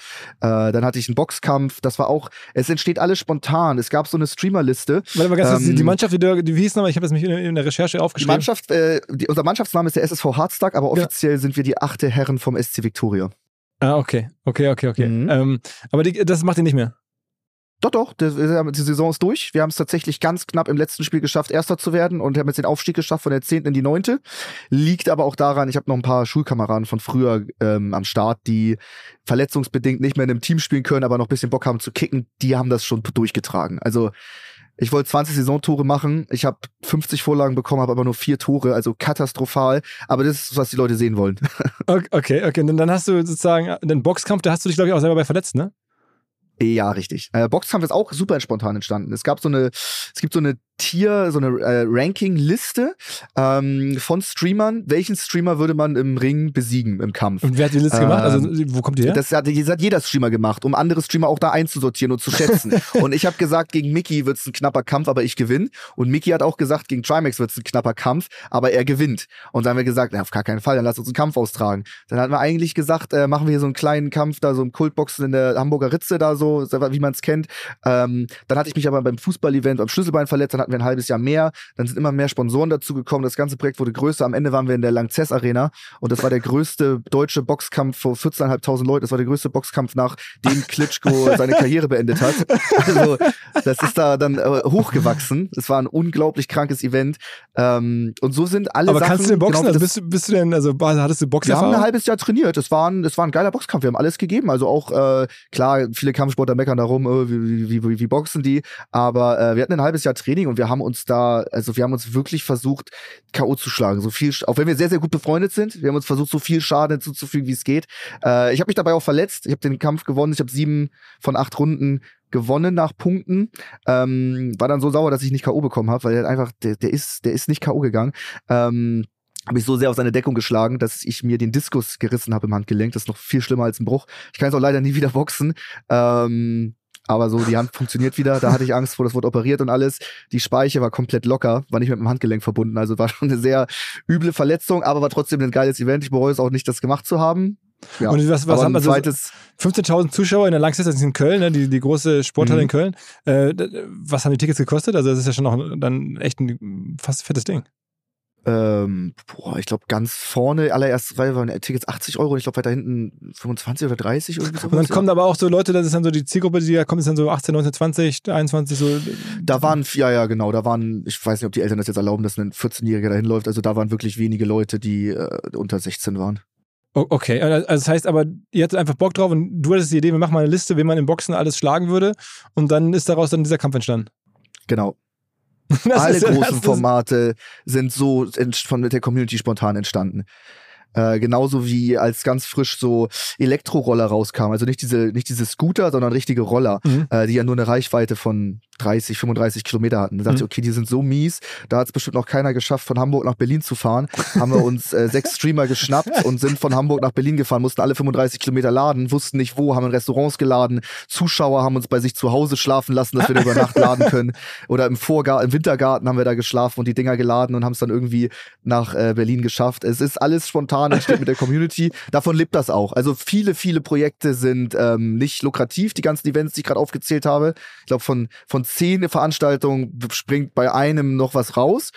Äh, dann hatte ich einen Boxkampf. Das war auch, es entsteht alles spontan. Es gab so eine Streamerliste. Warte mal ganz ähm, die Mannschaft, die, die wie hieß nochmal? Ich habe es mich in, in, der Recherche aufgeschrieben. Die Mannschaft, äh, die, unser Mannschaftsname ist der SSV Hardstack, aber offiziell ja. sind wir die achte Herren vom SC Victoria. Ah, okay. Okay, okay, okay. Mhm. Ähm, aber die, das macht ihr nicht mehr. Doch, doch, die, Saison ist durch. Wir haben es tatsächlich ganz knapp im letzten Spiel geschafft, Erster zu werden und haben jetzt den Aufstieg geschafft von der 10. in die 9. Liegt aber auch daran, ich habe noch ein paar Schulkameraden von früher ähm, am Start, die verletzungsbedingt nicht mehr in einem Team spielen können, aber noch ein bisschen Bock haben zu kicken. Die haben das schon durchgetragen. Also ich wollte 20 Saisontore machen. Ich habe 50 Vorlagen bekommen, habe aber nur vier Tore, also katastrophal. Aber das ist, was die Leute sehen wollen. [laughs] okay, okay. Und dann hast du sozusagen den Boxkampf, da hast du dich, glaube ich, auch selber bei verletzt, ne? Ja, richtig. Äh, Boxkampf ist auch super spontan entstanden. Es gab so eine, es gibt so eine Tier, so eine äh, Ranking-Liste ähm, von Streamern. Welchen Streamer würde man im Ring besiegen im Kampf? Und wer hat die Liste ähm, gemacht? Also wo kommt die her? Das hat, das hat jeder Streamer gemacht, um andere Streamer auch da einzusortieren und zu schätzen. [laughs] und ich habe gesagt, gegen Mickey wird es ein knapper Kampf, aber ich gewinne. Und Mickey hat auch gesagt, gegen Trimax wird es ein knapper Kampf, aber er gewinnt. Und dann haben wir gesagt, na, auf gar keinen Fall, dann lass uns einen Kampf austragen. Dann hatten wir eigentlich gesagt, äh, machen wir hier so einen kleinen Kampf, da so im Kultboxen in der Hamburger Ritze da so, wie man es kennt. Ähm, dann hatte ich mich aber beim Fußball-Event am Schlüsselbein verletzt, dann hatten wir wir ein halbes Jahr mehr. Dann sind immer mehr Sponsoren dazugekommen. Das ganze Projekt wurde größer. Am Ende waren wir in der Langzess Arena und das war der größte deutsche Boxkampf vor 14.500 Leuten. Das war der größte Boxkampf, nachdem Klitschko [laughs] seine Karriere beendet hat. Also, das ist da dann äh, hochgewachsen. Es war ein unglaublich krankes Event. Ähm, und so sind alle Aber Sachen, kannst du denn boxen? genau also bist, du- bist du denn, also hattest du wir haben ein halbes Jahr trainiert. Es war ein, es war ein geiler Boxkampf. Wir haben alles gegeben. Also auch, äh, klar, viele Kampfsportler meckern darum, äh, wie, wie, wie, wie boxen die. Aber äh, wir hatten ein halbes Jahr Training und wir haben uns da, also wir haben uns wirklich versucht, K.O. zu schlagen. So viel, auch wenn wir sehr, sehr gut befreundet sind. Wir haben uns versucht, so viel Schaden hinzuzufügen, wie es geht. Äh, ich habe mich dabei auch verletzt. Ich habe den Kampf gewonnen. Ich habe sieben von acht Runden gewonnen nach Punkten. Ähm, war dann so sauer, dass ich nicht K.O. bekommen habe, weil einfach, der, der ist, der ist nicht K.O. gegangen. Ähm, habe ich so sehr auf seine Deckung geschlagen, dass ich mir den Diskus gerissen habe im Handgelenk. Das ist noch viel schlimmer als ein Bruch. Ich kann jetzt auch leider nie wieder boxen. Ähm, aber so, die Hand funktioniert wieder. Da hatte ich Angst vor, das wurde operiert und alles. Die Speiche war komplett locker, war nicht mit dem Handgelenk verbunden. Also war schon eine sehr üble Verletzung, aber war trotzdem ein geiles Event. Ich bereue es auch nicht, das gemacht zu haben. Ja. Und was, was haben ein also zweites, 15.000 Zuschauer in der ist in Köln, ne? die, die große Sporthalle Mhm. in Köln. Äh, was haben die Tickets gekostet? Also das ist ja schon noch dann echt ein fast fettes Ding. Ähm, boah, ich glaube ganz vorne, allererst Reihe waren Tickets 80 Euro und ich glaube weiter hinten 25 oder 30 irgendwie so. Und dann kommen aber auch so Leute, das ist dann so die Zielgruppe, die da kommt, ist dann so 18, 19, 20, 21, so. Da waren, ja, ja, genau, da waren, ich weiß nicht, ob die Eltern das jetzt erlauben, dass ein 14-Jähriger dahin läuft. Also da waren wirklich wenige Leute, die äh, unter 16 waren. Okay, also das heißt aber, ihr hattet einfach Bock drauf und du hattest die Idee, wir machen mal eine Liste, wen man im Boxen alles schlagen würde und dann ist daraus dann dieser Kampf entstanden. Genau. [laughs] Das Alle ist ja- großen Formate sind so von der Community spontan entstanden. Äh, genauso wie als ganz frisch so Elektroroller rauskam. Also nicht diese, nicht diese Scooter, sondern richtige Roller, Mhm. äh, die ja nur eine Reichweite von 30, 35 Kilometer hatten. Da dachte Mhm. ich, okay, die sind so mies, da hat es bestimmt noch keiner geschafft, von Hamburg nach Berlin zu fahren. Haben wir uns äh, sechs [laughs] Streamer geschnappt und sind von Hamburg nach Berlin gefahren, mussten alle 35 Kilometer laden, wussten nicht wo, haben in Restaurants geladen. Zuschauer haben uns bei sich zu Hause schlafen lassen, dass wir da über Nacht laden können. Oder im Vorgarten, im Wintergarten haben wir da geschlafen und die Dinger geladen und haben es dann irgendwie nach äh, Berlin geschafft. Es ist alles spontan, entsteht mit der Community. Davon lebt das auch. Also viele, viele Projekte sind ähm, nicht lukrativ, die ganzen Events, die ich gerade aufgezählt habe. Ich glaube, von, von zehn Veranstaltungen springt bei einem noch was raus.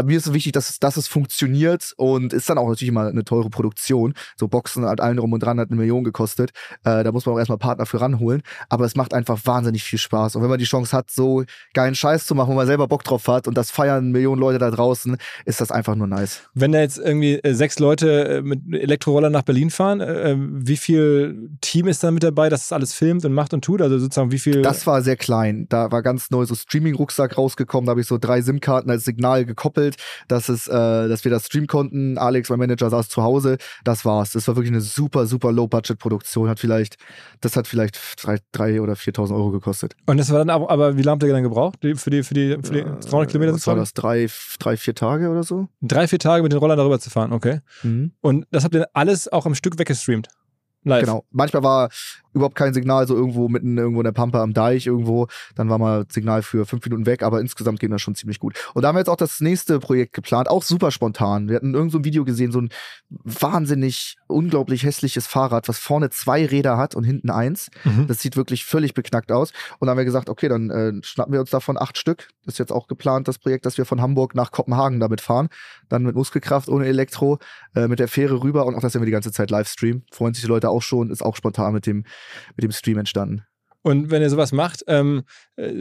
Aber mir ist so wichtig, dass es, dass es funktioniert und ist dann auch natürlich immer eine teure Produktion. So Boxen hat allen drum und dran, hat eine Million gekostet. Äh, da muss man auch erstmal Partner für ranholen. Aber es macht einfach wahnsinnig viel Spaß. Und wenn man die Chance hat, so geilen Scheiß zu machen, wo man selber Bock drauf hat und das feiern Millionen Leute da draußen, ist das einfach nur nice. Wenn da jetzt irgendwie äh, sechs Leute äh, mit Elektrorollern nach Berlin fahren, äh, wie viel Team ist da mit dabei, dass das alles filmt und macht und tut? Also sozusagen wie viel. Das war sehr klein. Da war ganz neu so Streaming-Rucksack rausgekommen. Da habe ich so drei SIM-Karten als Signal gekoppelt, dass es, äh, dass wir das streamen konnten. Alex, mein Manager, saß zu Hause. Das war's. Das war wirklich eine super, super Low-Budget-Produktion. Hat vielleicht, das hat vielleicht drei, drei oder 4.000 Euro gekostet. und das war dann aber, aber wie lange habt ihr dann gebraucht? Die, für die, für die, für die 200 Kilometer Was war das? Drei, drei, vier Tage oder so? Drei, vier Tage mit den Rollern darüber zu fahren, okay. Mhm. Und das habt ihr alles auch am Stück weggestreamt? Live? Genau. Manchmal war überhaupt kein Signal, so irgendwo mitten irgendwo in der Pampa am Deich irgendwo. Dann war mal Signal für fünf Minuten weg, aber insgesamt ging das schon ziemlich gut. Und da haben wir jetzt auch das nächste Projekt geplant, auch super spontan. Wir hatten irgend so ein Video gesehen, so ein wahnsinnig, unglaublich hässliches Fahrrad, was vorne zwei Räder hat und hinten eins. Mhm. Das sieht wirklich völlig beknackt aus. Und dann haben wir gesagt, okay, dann äh, schnappen wir uns davon acht Stück. Das ist jetzt auch geplant, das Projekt, dass wir von Hamburg nach Kopenhagen damit fahren. Dann mit Muskelkraft, ohne Elektro, äh, mit der Fähre rüber und auch das werden wir die ganze Zeit live streamen. Freuen sich die Leute auch schon, ist auch spontan mit dem, mit dem Stream entstanden. Und wenn ihr sowas macht, ähm, äh,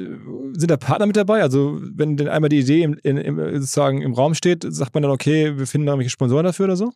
sind da Partner mit dabei? Also wenn denn einmal die Idee im, in, sozusagen im Raum steht, sagt man dann, okay, wir finden da irgendwelche Sponsoren dafür oder so?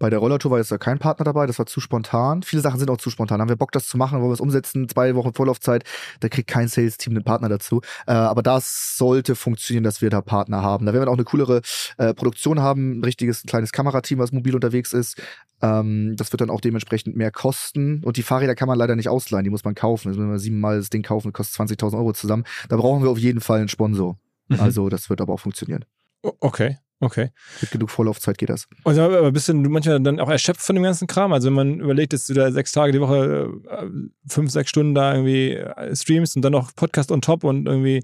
Bei der Rollertour war jetzt da kein Partner dabei, das war zu spontan. Viele Sachen sind auch zu spontan. Haben wir Bock, das zu machen, wollen wir es umsetzen, zwei Wochen Vorlaufzeit, da kriegt kein Sales-Team einen Partner dazu. Äh, aber das sollte funktionieren, dass wir da Partner haben. Da werden wir auch eine coolere äh, Produktion haben, ein richtiges kleines Kamerateam, was mobil unterwegs ist. Ähm, das wird dann auch dementsprechend mehr kosten. Und die Fahrräder kann man leider nicht ausleihen, die muss man kaufen. Also wenn wir siebenmal das Ding kaufen, kostet 20.000 Euro zusammen. Da brauchen wir auf jeden Fall einen Sponsor. Mhm. Also das wird aber auch funktionieren. Okay, okay. Mit genug Vorlaufzeit geht das. Und mal, aber bist du manchmal dann auch erschöpft von dem ganzen Kram? Also wenn man überlegt, dass du da sechs Tage die Woche, äh, fünf, sechs Stunden da irgendwie äh, streamst und dann noch Podcast on top und irgendwie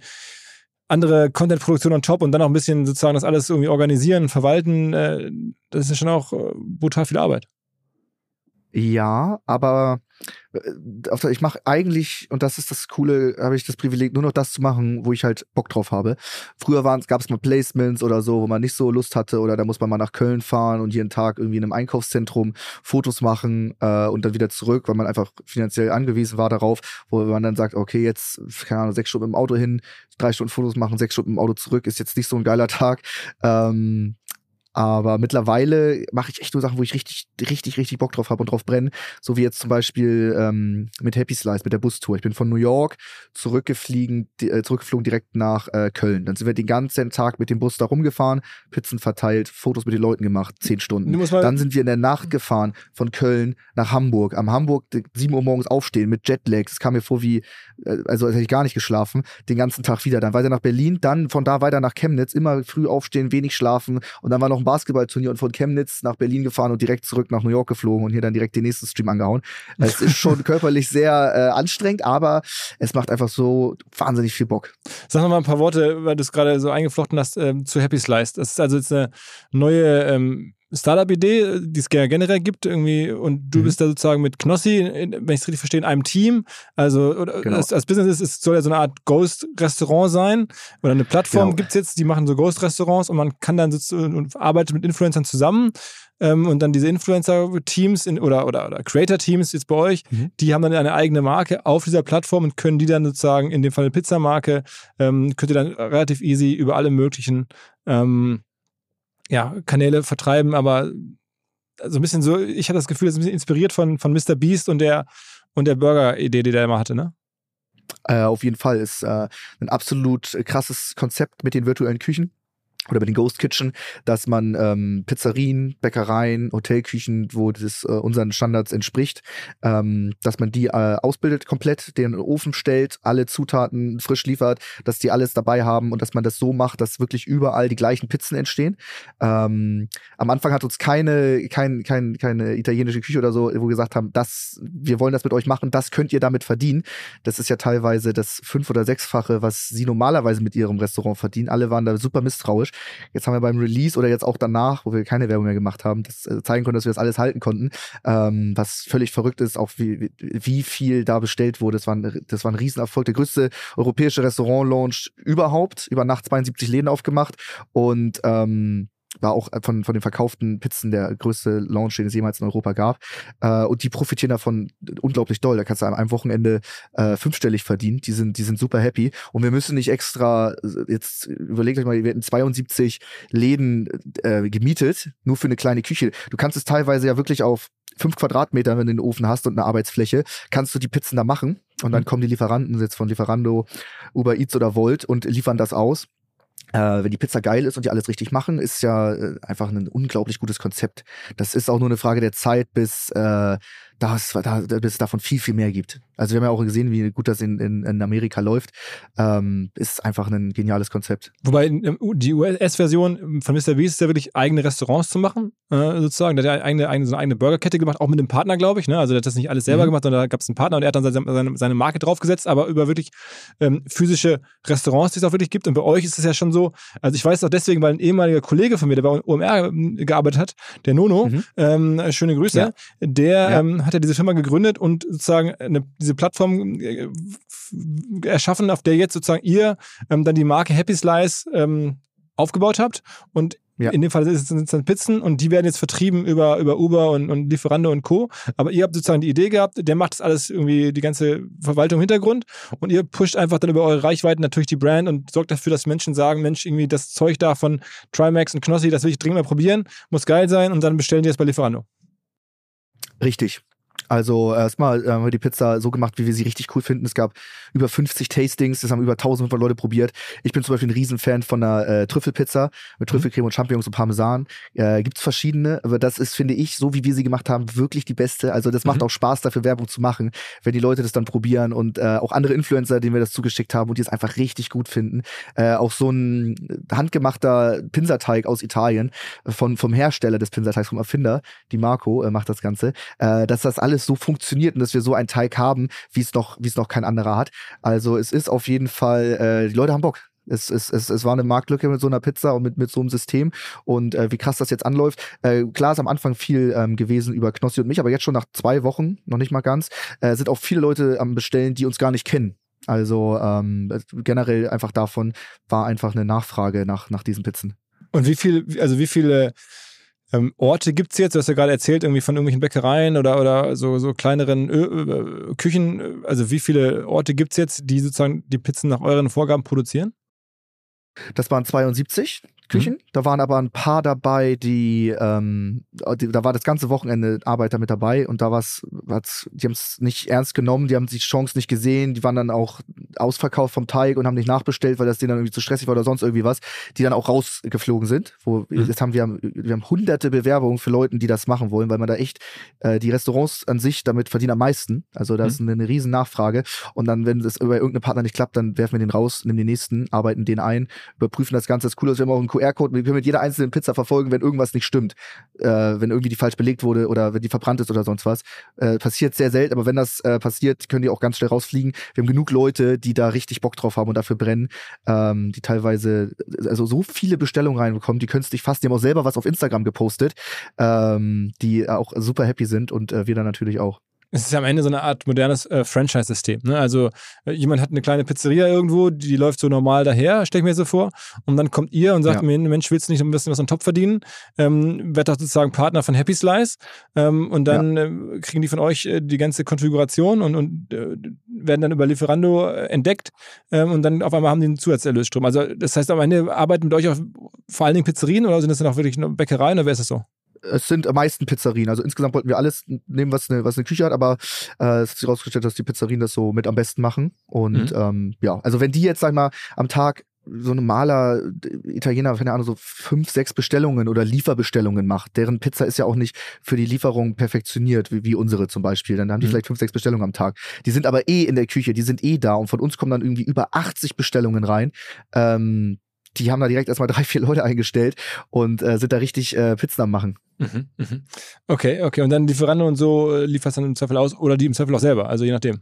andere Content-Produktion on top und dann auch ein bisschen sozusagen das alles irgendwie organisieren, verwalten, äh, das ist ja schon auch brutal viel Arbeit. Ja, aber ich mache eigentlich, und das ist das Coole, habe ich das Privileg, nur noch das zu machen, wo ich halt Bock drauf habe. Früher gab es mal Placements oder so, wo man nicht so Lust hatte, oder da muss man mal nach Köln fahren und jeden Tag irgendwie in einem Einkaufszentrum Fotos machen äh, und dann wieder zurück, weil man einfach finanziell angewiesen war darauf, wo man dann sagt, okay, jetzt, keine Ahnung, sechs Stunden im Auto hin, drei Stunden Fotos machen, sechs Stunden im Auto zurück, ist jetzt nicht so ein geiler Tag. Ähm, aber mittlerweile mache ich echt nur Sachen, wo ich richtig, richtig, richtig Bock drauf habe und drauf brenne. So wie jetzt zum Beispiel ähm, mit Happy Slice, mit der Bustour. Ich bin von New York zurückgeflogen, äh, zurückgeflogen direkt nach äh, Köln. Dann sind wir den ganzen Tag mit dem Bus da rumgefahren, Pizzen verteilt, Fotos mit den Leuten gemacht, zehn Stunden. Dann sind wir in der Nacht gefahren von Köln nach Hamburg. Am Hamburg sieben Uhr morgens aufstehen mit Jetlag. Es kam mir vor wie, äh, also als hätte ich gar nicht geschlafen. Den ganzen Tag wieder. Dann weiter nach Berlin, dann von da weiter nach Chemnitz. Immer früh aufstehen, wenig schlafen und dann war noch ein Basketballturnier und von Chemnitz nach Berlin gefahren und direkt zurück nach New York geflogen und hier dann direkt den nächsten Stream angehauen. Es [laughs] ist schon körperlich sehr äh, anstrengend, aber es macht einfach so wahnsinnig viel Bock. Sag noch mal ein paar Worte, weil du es gerade so eingeflochten hast, ähm, zu Happy Slice. Das ist also jetzt eine neue ähm, Startup-Idee, die es generell gibt, irgendwie, und du mhm. bist da sozusagen mit Knossi, wenn ich es richtig verstehe, in einem Team. Also genau. als, als, Business ist, es soll ja so eine Art Ghost-Restaurant sein. Oder eine Plattform genau. gibt es jetzt, die machen so Ghost-Restaurants und man kann dann sitzen und arbeitet mit Influencern zusammen. Ähm, und dann diese Influencer-Teams oder, oder, oder Creator-Teams jetzt bei euch, mhm. die haben dann eine eigene Marke auf dieser Plattform und können die dann sozusagen, in dem Fall eine Pizzamarke, ähm, könnt ihr dann relativ easy über alle möglichen ähm, ja, Kanäle vertreiben, aber so ein bisschen so, ich hatte das Gefühl, das ist ein bisschen inspiriert von, von Mr. Beast und der, und der Burger-Idee, die der immer hatte, ne? Äh, auf jeden Fall ist äh, ein absolut krasses Konzept mit den virtuellen Küchen oder bei den Ghost Kitchen, dass man ähm, Pizzerien, Bäckereien, Hotelküchen, wo das äh, unseren Standards entspricht, ähm, dass man die äh, ausbildet komplett, den Ofen stellt, alle Zutaten frisch liefert, dass die alles dabei haben und dass man das so macht, dass wirklich überall die gleichen Pizzen entstehen. Ähm, am Anfang hat uns keine, kein, kein, keine italienische Küche oder so, wo wir gesagt haben, das, wir wollen das mit euch machen, das könnt ihr damit verdienen. Das ist ja teilweise das fünf- oder sechsfache, was sie normalerweise mit ihrem Restaurant verdienen. Alle waren da super misstrauisch. Jetzt haben wir beim Release oder jetzt auch danach, wo wir keine Werbung mehr gemacht haben, das äh, zeigen konnten, dass wir das alles halten konnten. Ähm, was völlig verrückt ist, auch wie, wie viel da bestellt wurde. Das war, ein, das war ein Riesenerfolg. Der größte europäische Restaurant-Launch überhaupt. Über Nacht 72 Läden aufgemacht. Und ähm, war auch von, von den verkauften Pizzen der größte Launch, den es jemals in Europa gab. Äh, und die profitieren davon unglaublich doll. Da kannst du an einem Wochenende äh, fünfstellig verdienen. Die sind, die sind super happy. Und wir müssen nicht extra, jetzt überlegt euch mal, wir hätten 72 Läden äh, gemietet, nur für eine kleine Küche. Du kannst es teilweise ja wirklich auf fünf Quadratmeter, wenn du den Ofen hast und eine Arbeitsfläche, kannst du die Pizzen da machen. Und dann mhm. kommen die Lieferanten jetzt von Lieferando, Uber Eats oder Volt und liefern das aus. Äh, wenn die Pizza geil ist und die alles richtig machen, ist ja äh, einfach ein unglaublich gutes Konzept. Das ist auch nur eine Frage der Zeit, bis äh, das, da, bis es davon viel, viel mehr gibt. Also wir haben ja auch gesehen, wie gut das in, in, in Amerika läuft. Ähm, ist einfach ein geniales Konzept. Wobei die US-Version von Mr. Beast ist ja wirklich eigene Restaurants zu machen, äh, sozusagen. Der hat ja eigene, eigene, so eine eigene Burgerkette gemacht, auch mit einem Partner, glaube ich. Ne? Also der hat das nicht alles selber mhm. gemacht, sondern da gab es einen Partner und er hat dann seine, seine Marke draufgesetzt, aber über wirklich ähm, physische Restaurants, die es auch wirklich gibt. Und bei euch ist es ja schon so, also ich weiß auch deswegen, weil ein ehemaliger Kollege von mir, der bei OMR ähm, gearbeitet hat, der Nono, mhm. ähm, schöne Grüße, ja. der ja. Hat er diese Firma gegründet und sozusagen eine, diese Plattform äh, erschaffen, auf der jetzt sozusagen ihr ähm, dann die Marke Happy Slice ähm, aufgebaut habt und ja. In dem Fall sind es dann Pizzen und die werden jetzt vertrieben über, über Uber und, und Lieferando und Co. Aber ihr habt sozusagen die Idee gehabt, der macht das alles irgendwie, die ganze Verwaltung im Hintergrund und ihr pusht einfach dann über eure Reichweiten natürlich die Brand und sorgt dafür, dass Menschen sagen, Mensch, irgendwie das Zeug da von Trimax und Knossi, das will ich dringend mal probieren, muss geil sein und dann bestellen die es bei Lieferando. Richtig. Also erstmal äh, haben wir die Pizza so gemacht, wie wir sie richtig cool finden. Es gab über 50 Tastings, das haben über 1500 Leute probiert. Ich bin zum Beispiel ein Riesenfan von einer äh, Trüffelpizza mit mhm. Trüffelcreme mhm. und Champignons und Parmesan. Äh, Gibt es verschiedene, aber das ist, finde ich, so wie wir sie gemacht haben, wirklich die beste. Also das macht mhm. auch Spaß, dafür Werbung zu machen, wenn die Leute das dann probieren und äh, auch andere Influencer, denen wir das zugeschickt haben und die es einfach richtig gut finden. Äh, auch so ein handgemachter Pinserteig aus Italien von, vom Hersteller des Pinserteigs, vom Erfinder, die Marco, äh, macht das Ganze. Äh, dass das alles so funktioniert und dass wir so einen Teig haben, wie es noch, wie es noch kein anderer hat. Also es ist auf jeden Fall, äh, die Leute haben Bock. Es, es, es, es war eine Marktlücke mit so einer Pizza und mit, mit so einem System. Und äh, wie krass das jetzt anläuft. Äh, klar ist am Anfang viel ähm, gewesen über Knossi und mich, aber jetzt schon nach zwei Wochen, noch nicht mal ganz, äh, sind auch viele Leute am Bestellen, die uns gar nicht kennen. Also ähm, generell einfach davon war einfach eine Nachfrage nach, nach diesen Pizzen. Und wie viel, also wie viele ähm, Orte gibt es jetzt? Du hast ja gerade erzählt, irgendwie von irgendwelchen Bäckereien oder, oder so, so kleineren Ö Ö Küchen. Also wie viele Orte gibt es jetzt, die sozusagen die Pizzen nach euren Vorgaben produzieren? Das waren 72 Küchen. Mhm. Da waren aber ein paar dabei, die, ähm, die, da war das ganze Wochenende Arbeiter mit dabei und da war's, war's die haben es nicht ernst genommen, die haben die Chance nicht gesehen, die waren dann auch ausverkauft vom Teig und haben nicht nachbestellt, weil das denen dann irgendwie zu stressig war oder sonst irgendwie was, die dann auch rausgeflogen sind. Wo mhm. jetzt haben wir, wir haben hunderte Bewerbungen für Leute, die das machen wollen, weil man da echt äh, die Restaurants an sich damit verdienen am meisten. Also da ist mhm. eine, eine riesen Nachfrage. Und dann, wenn das über irgendeinen Partner nicht klappt, dann werfen wir den raus, nehmen den nächsten, arbeiten den ein, überprüfen das Ganze. Das ist cool, dass wir haben auch einen QR-Code, wir können mit jeder einzelnen Pizza verfolgen, wenn irgendwas nicht stimmt, äh, wenn irgendwie die falsch belegt wurde oder wenn die verbrannt ist oder sonst was. Äh, passiert sehr selten, aber wenn das äh, passiert, können die auch ganz schnell rausfliegen. Wir haben genug Leute, die da richtig Bock drauf haben und dafür brennen, ähm, die teilweise also so viele Bestellungen reinbekommen, die künstlich fast, die haben auch selber was auf Instagram gepostet, ähm, die auch super happy sind und äh, wir dann natürlich auch es ist ja am Ende so eine Art modernes äh, Franchise-System. Ne? Also äh, jemand hat eine kleine Pizzeria irgendwo, die, die läuft so normal daher, stelle ich mir so vor. Und dann kommt ihr und sagt ja. mir, Mensch, willst du nicht ein bisschen was on top verdienen? Ähm, werd doch sozusagen Partner von Happy Slice. Ähm, und dann ja. äh, kriegen die von euch äh, die ganze Konfiguration und, und äh, werden dann über Lieferando äh, entdeckt. Ähm, und dann auf einmal haben die einen Zusatzerlösstrom. Also das heißt, am Ende arbeiten mit euch auch vor allen Dingen Pizzerien oder sind das dann auch wirklich Bäckereien oder wer ist das so? Es sind am meisten Pizzerien. Also insgesamt wollten wir alles nehmen, was eine, was eine Küche hat, aber äh, es hat sich herausgestellt, dass die Pizzerien das so mit am besten machen. Und mhm. ähm, ja, also wenn die jetzt, sag ich mal, am Tag so ein Maler, Italiener, keine Ahnung, so fünf, sechs Bestellungen oder Lieferbestellungen macht, deren Pizza ist ja auch nicht für die Lieferung perfektioniert, wie, wie unsere zum Beispiel. Dann haben die mhm. vielleicht fünf, sechs Bestellungen am Tag. Die sind aber eh in der Küche, die sind eh da und von uns kommen dann irgendwie über 80 Bestellungen rein. Ähm, die haben da direkt erstmal [laughs] drei, vier Leute eingestellt und äh, sind da richtig äh, Pizzen am machen. Mhm, mh. Okay, okay. Und dann Lieferando und so äh, lieferst dann im Zweifel aus oder die im Zweifel auch selber, also je nachdem.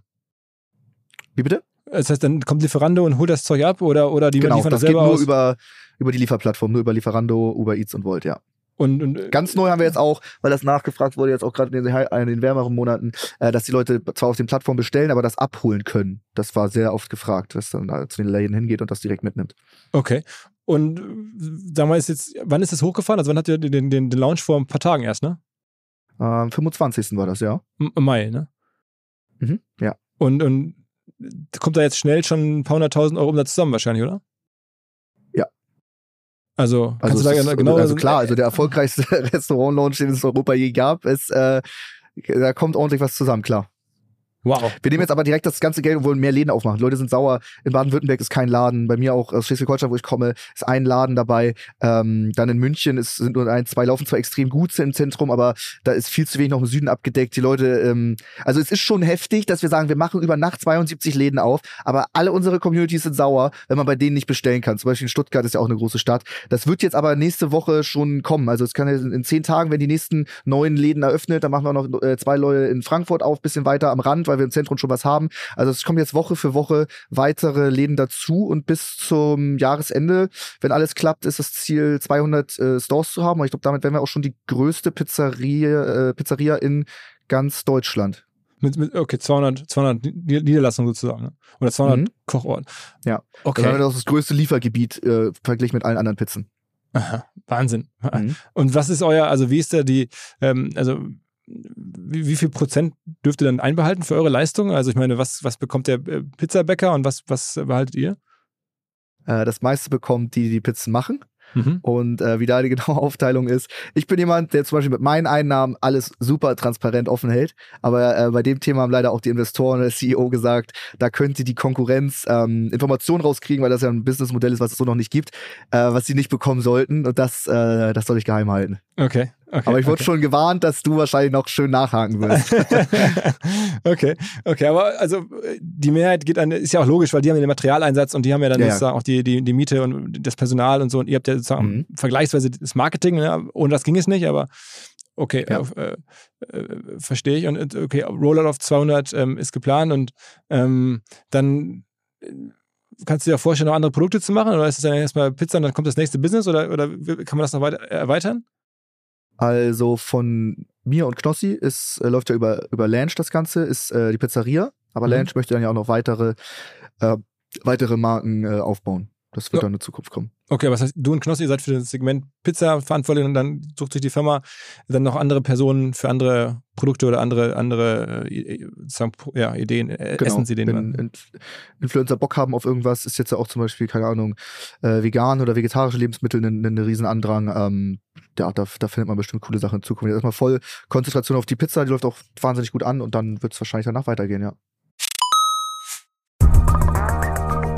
Wie bitte? Das heißt, dann kommt Lieferando und holt das Zeug ab oder, oder die genau, liefern das, das selber geht nur aus? über, über die Lieferplattform, nur über Lieferando, Uber Eats und Volt, ja. Und, und, äh, ganz neu haben wir jetzt auch, weil das nachgefragt wurde, jetzt auch gerade in, in, den wärmeren Monaten, äh, dass die Leute zwar auf den Plattformen bestellen, aber das abholen können. Das war sehr oft gefragt, dass dann da zu den Läden hingeht und das direkt mitnimmt. Okay. Und sag mal, ist jetzt, wann ist das hochgefahren? Also wann hat ihr den, den, den Launch vor ein paar Tagen erst, ne? Am 25. war das, ja. Im Mai, ne? Mhm, ja. Und, und kommt da jetzt schnell schon ein paar hunderttausend Euro Umsatz zusammen wahrscheinlich, oder? Ja. Also, also, ist, genau also klar, also der erfolgreichste [laughs] Restaurant-Launch, den es in Europa je gab, ist, äh, da kommt ordentlich was zusammen, klar. Wow. Wir nehmen jetzt aber direkt das ganze Geld und wollen mehr Läden aufmachen. Die Leute sind sauer. In Baden-Württemberg ist kein Laden. Bei mir auch aus Schleswig-Holstein, wo ich komme, ist ein Laden dabei. Ähm, dann in München ist, sind nur ein, zwei laufen zwar extrem gut im Zentrum, aber da ist viel zu wenig noch im Süden abgedeckt. Die Leute, ähm, also es ist schon heftig, dass wir sagen, wir machen über Nacht 72 Läden auf, aber alle unsere Communities sind sauer, wenn man bei denen nicht bestellen kann. Zum Beispiel in Stuttgart ist ja auch eine große Stadt. Das wird jetzt aber nächste Woche schon kommen. Also es kann in zehn Tagen, wenn die nächsten neuen Läden eröffnet, dann machen wir noch äh, zwei Leute in Frankfurt auf, bisschen weiter am Rand, weil wir im Zentrum schon was haben. Also es kommen jetzt Woche für Woche weitere Läden dazu und bis zum Jahresende, wenn alles klappt, ist das Ziel 200 äh, Stores zu haben. Und ich glaube, damit wären wir auch schon die größte Pizzeria, äh, Pizzeria in ganz Deutschland. Mit, mit, okay, 200, 200 Niederlassungen sozusagen. Ne? Oder 200 mhm. Kochorte. Ja. Okay. Das ist das größte Liefergebiet äh, verglichen mit allen anderen Pizzen. Aha, Wahnsinn. Mhm. Und was ist euer, also wie ist da die, ähm, also wie, wie, viel Prozent dürft ihr dann einbehalten für eure Leistung? Also ich meine, was, was bekommt der äh, Pizzabäcker und was, was behaltet ihr? Äh, das meiste bekommt die, die Pizzen machen. Mhm. Und äh, wie da die genaue [laughs] Aufteilung ist. Ich bin jemand, der zum Beispiel mit meinen Einnahmen alles super transparent offen hält. Aber äh, bei dem Thema haben leider auch die Investoren und der CEO gesagt, da könnte die Konkurrenz ähm, Informationen rauskriegen, weil das ja ein Businessmodell ist, was es so noch nicht gibt, äh, was sie nicht bekommen sollten. Und das, äh, das soll ich geheim halten. Okay. Okay, aber ich wurde okay. schon gewarnt, dass du wahrscheinlich noch schön nachhaken wirst. [laughs] okay, okay, aber also die Mehrheit geht an, ist ja auch logisch, weil die haben den Materialeinsatz und die haben ja dann ja, sozusagen ja. auch die, die, die Miete und das Personal und so und ihr habt ja sozusagen mhm. vergleichsweise das Marketing, ne? ohne das ging es nicht, aber okay, ja. äh, äh, verstehe ich und okay, Rollout auf 200 ähm, ist geplant und ähm, dann kannst du dir vorstellen, noch andere Produkte zu machen? Oder ist es dann erstmal Pizza und dann kommt das nächste Business? Oder, oder kann man das noch weiter erweitern? Also von mir und Knossi ist, äh, läuft ja über, über Lanch das Ganze, ist äh, die Pizzeria. Aber mhm. Lanch möchte dann ja auch noch weitere, äh, weitere Marken äh, aufbauen. Das wird ja. dann in Zukunft kommen. Okay, was heißt, du und Knossi, ihr seid für das Segment Pizza verantwortlich und dann sucht sich die Firma dann noch andere Personen für andere Produkte oder andere, andere äh, ja, Ideen, äh, genau. Essensideen. Wenn in, Influencer Bock haben auf irgendwas, ist jetzt ja auch zum Beispiel, keine Ahnung, äh, vegan oder vegetarische Lebensmittel ein, ein Riesenandrang. Ähm, ja, da, da findet man bestimmt coole Sachen in Zukunft. Erstmal voll Konzentration auf die Pizza, die läuft auch wahnsinnig gut an und dann wird es wahrscheinlich danach weitergehen, ja.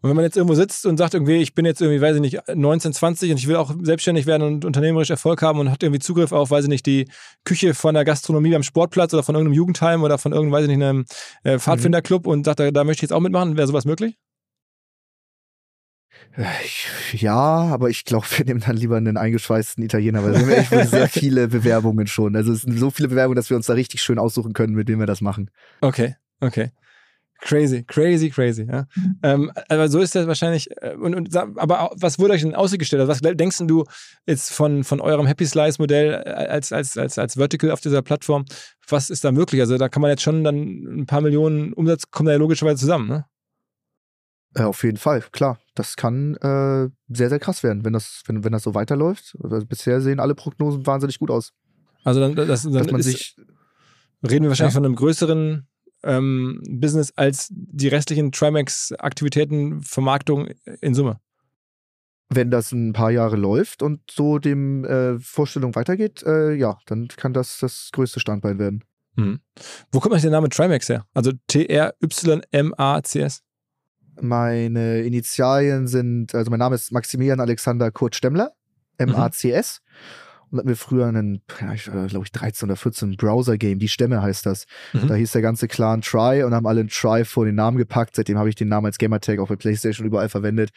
Und wenn man jetzt irgendwo sitzt und sagt irgendwie, ich bin jetzt irgendwie, weiß ich nicht, 19, 20 und ich will auch selbstständig werden und unternehmerisch Erfolg haben und hat irgendwie Zugriff auf, weiß ich nicht, die Küche von der Gastronomie am Sportplatz oder von irgendeinem Jugendheim oder von irgendeinem, weiß ich nicht, einem äh, Pfadfinderclub mhm. und sagt, da, da möchte ich jetzt auch mitmachen, wäre sowas möglich? Ja, aber ich glaube, wir nehmen dann lieber einen eingeschweißten Italiener, weil wir haben echt sehr [laughs] viele Bewerbungen schon. Also es sind so viele Bewerbungen, dass wir uns da richtig schön aussuchen können, mit wem wir das machen. Okay, okay. Crazy, crazy, crazy. Ja. Ähm, aber so ist das wahrscheinlich. Äh, und, und, aber was wurde euch denn ausgestellt? Also was denkst du jetzt von, von eurem Happy Slice Modell äh, als, als, als, als Vertical auf dieser Plattform? Was ist da möglich? Also da kann man jetzt schon dann ein paar Millionen Umsatz kommen da ja logischerweise zusammen, ne? Ja, auf jeden Fall, klar. Das kann äh, sehr, sehr krass werden, wenn das, wenn, wenn das so weiterläuft. Also bisher sehen alle Prognosen wahnsinnig gut aus. Also dann, das, dann Dass man ist, sich, reden wir wahrscheinlich ja. von einem größeren ähm, Business als die restlichen Trimax-Aktivitäten, Vermarktung in Summe. Wenn das ein paar Jahre läuft und so dem äh, Vorstellung weitergeht, äh, ja, dann kann das das größte Standbein werden. Mhm. Wo kommt eigentlich der Name Trimax her? Also T-R-Y-M-A-C-S? Meine Initialien sind, also mein Name ist Maximilian Alexander Kurt Stemmler, M-A-C-S. Und hatten wir früher einen, glaube ich, 13 oder 14 Browser-Game, die Stämme heißt das. Mhm. Da hieß der ganze Clan Try und haben alle einen Try vor den Namen gepackt. Seitdem habe ich den Namen als Gamertag auch bei PlayStation überall verwendet.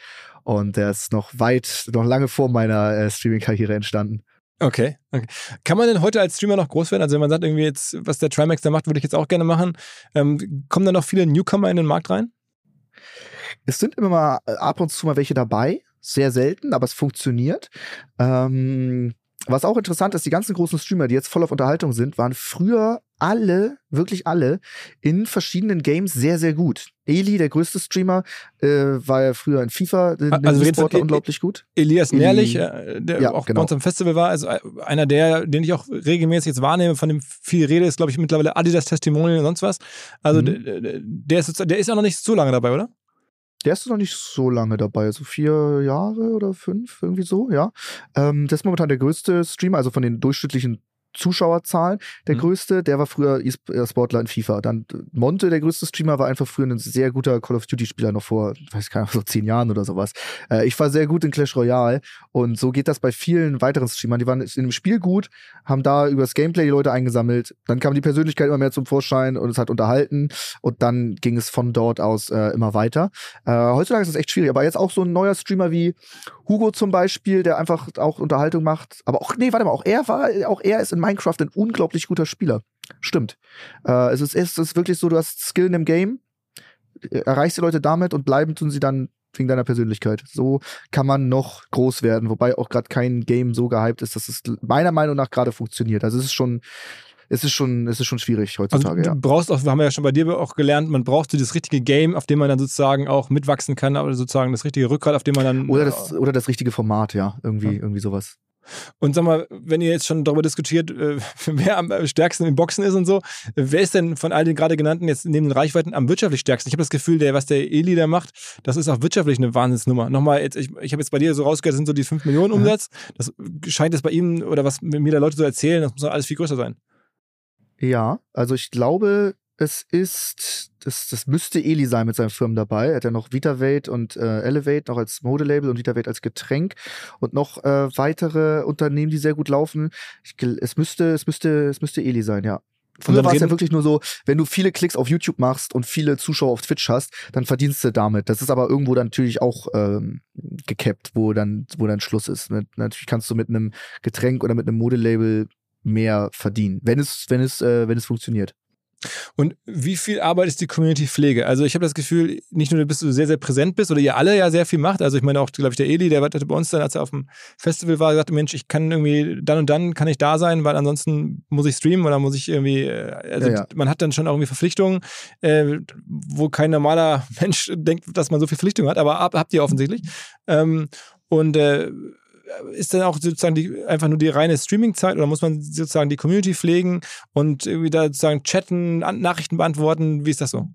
Und der ist noch weit, noch lange vor meiner äh, Streaming-Karriere entstanden. Okay, okay. Kann man denn heute als Streamer noch groß werden? Also wenn man sagt, irgendwie jetzt, was der Trimax da macht, würde ich jetzt auch gerne machen. Ähm, kommen da noch viele Newcomer in den Markt rein? Es sind immer mal äh, ab und zu mal welche dabei, sehr selten, aber es funktioniert. Ähm, was auch interessant ist, die ganzen großen Streamer, die jetzt voll auf Unterhaltung sind, waren früher alle, wirklich alle, in verschiedenen Games sehr, sehr gut. Eli, der größte Streamer, äh, war ja früher in FIFA, den also Sportler e unglaublich gut. Elias Nährlich, äh, der ja, auch genau. bei uns am Festival war, also äh, einer der, den ich auch regelmäßig jetzt wahrnehme, von dem viel rede, ist, glaube ich, mittlerweile Adidas Testimonial und sonst was. Also mhm. der, der, ist, der ist auch noch nicht so lange dabei, oder? Der ist noch nicht so lange dabei, so vier Jahre oder fünf, irgendwie so, ja. Ähm, das ist momentan der größte Streamer, also von den durchschnittlichen Zuschauerzahlen der Mhm. größte. Der war früher E-Sportler in FIFA. Dann Monte, der größte Streamer, war einfach früher ein sehr guter Call of Duty-Spieler noch vor, weiß keine Ahnung, so zehn Jahren oder sowas. Äh, ich war sehr gut in Clash Royale und so geht das bei vielen weiteren Streamern. Die waren in dem Spiel gut, haben da übers Gameplay die Leute eingesammelt. Dann kam die Persönlichkeit immer mehr zum Vorschein und es hat unterhalten und dann ging es von dort aus äh, immer weiter. Äh, heutzutage ist es echt schwierig, aber jetzt auch so ein neuer Streamer wie Hugo zum Beispiel, der einfach auch Unterhaltung macht. Aber auch, nee, warte mal, auch er war, auch er ist in Minecraft ein unglaublich guter Spieler. Stimmt. Äh, es, ist, es ist wirklich so, du hast Skill in dem Game, erreichst die Leute damit und bleiben tun sie dann wegen deiner Persönlichkeit. So kann man noch groß werden, wobei auch gerade kein Game so gehypt ist, dass es meiner Meinung nach gerade funktioniert. Also es ist schon, es ist schon, es ist schon schwierig Also heutzutage, du ja. brauchst auch, wir haben ja schon bei dir auch gelernt, man braucht so das richtige Game, auf dem man dann sozusagen auch mitwachsen kann, aber sozusagen das richtige Rückgrat, auf dem man dann. Oder das, oder das richtige Format, ja. Irgendwie, Ja. irgendwie sowas. Und sag mal, wenn ihr jetzt schon darüber diskutiert, äh, [laughs] wer am stärksten im Boxen ist und so, äh, wer ist denn von all den gerade genannten jetzt neben den Reichweiten am wirtschaftlich stärksten? Ich habe das Gefühl, der, was der Eli da macht, das ist auch wirtschaftlich eine Wahnsinnsnummer. Nochmal, jetzt, ich, ich habe jetzt bei dir so rausgehört, das sind so die 5 Millionen Umsatz. Das scheint jetzt bei ihm oder was mir da Leute so erzählen, das muss doch alles viel größer sein. Ja, also ich glaube, es ist, das, das müsste Eli sein mit seinen Firmen dabei. Er hat ja noch VitaVate und äh, Elevate noch als Modelabel und VitaVate als Getränk und noch äh, weitere Unternehmen, die sehr gut laufen. Ich, es müsste, es müsste, es müsste Eli sein, ja. Früher war es ja wirklich nur so, wenn du viele Klicks auf YouTube machst und viele Zuschauer auf Twitch hast, dann verdienst du damit. Das ist aber irgendwo dann natürlich auch ähm, gekappt, wo dann, wo dann Schluss ist. Natürlich kannst du mit einem Getränk oder mit einem Modelabel mehr verdienen, wenn es, wenn es, äh, wenn es funktioniert. Und wie viel Arbeit ist die Community-Pflege? Also ich habe das Gefühl, nicht nur, dass du sehr, sehr präsent bist oder ihr alle ja sehr viel macht. Also ich meine auch, glaube ich, der Eli, der hatte bei uns dann, als er auf dem Festival war, gesagt, Mensch, ich kann irgendwie, dann und dann kann ich da sein, weil ansonsten muss ich streamen oder muss ich irgendwie, äh, also Ja, ja. man hat dann schon auch irgendwie Verpflichtungen, äh, wo kein normaler [laughs] Mensch denkt, dass man so viel Verpflichtungen hat, aber hab, habt ihr offensichtlich. Ähm, und äh, ist dann auch sozusagen die, einfach nur die reine Streaming-Zeit oder muss man sozusagen die Community pflegen und irgendwie da sozusagen chatten, Nachrichten beantworten? Wie ist das so?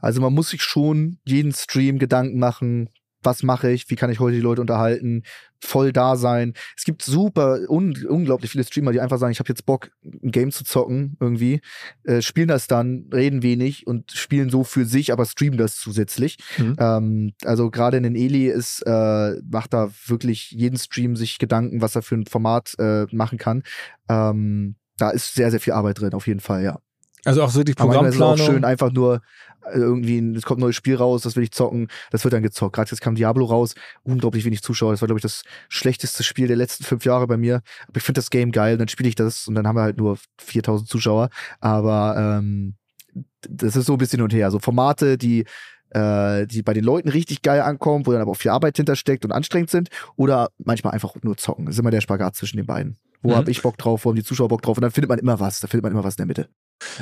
Also man muss sich schon jeden Stream Gedanken machen, was mache ich, wie kann ich heute die Leute unterhalten, voll da sein. Es gibt super, un unglaublich viele Streamer, die einfach sagen, ich habe jetzt Bock, ein Game zu zocken irgendwie, äh, spielen das dann, reden wenig und spielen so für sich, aber streamen das zusätzlich. Mhm. Ähm, also gerade in den Eli ist, äh, macht da wirklich jeden Stream sich Gedanken, was er für ein Format äh, machen kann. Ähm, da ist sehr, sehr viel Arbeit drin, auf jeden Fall, ja. Also auch so die Aber manchmal ist es Programmplanung. auch schön, einfach nur irgendwie, ein- es kommt ein neues Spiel raus, das will ich zocken, das wird dann gezockt. Gerade jetzt kam Diablo raus, unglaublich wenig Zuschauer. Das war, glaube ich, das schlechteste Spiel der letzten fünf Jahre bei mir. Aber ich finde das Game geil, dann spiele ich das und dann haben wir halt nur 4000 Zuschauer. Aber ähm, das ist so ein bisschen hin und her. So Formate, die äh, die bei den Leuten richtig geil ankommen, wo dann aber auch viel Arbeit hintersteckt und anstrengend sind, oder manchmal einfach nur zocken. Das ist immer der Spagat zwischen den beiden. Wo Mhm. hab ich Bock drauf, wo haben die Zuschauer Bock drauf? Und dann findet man immer was. Da findet man immer was in der Mitte.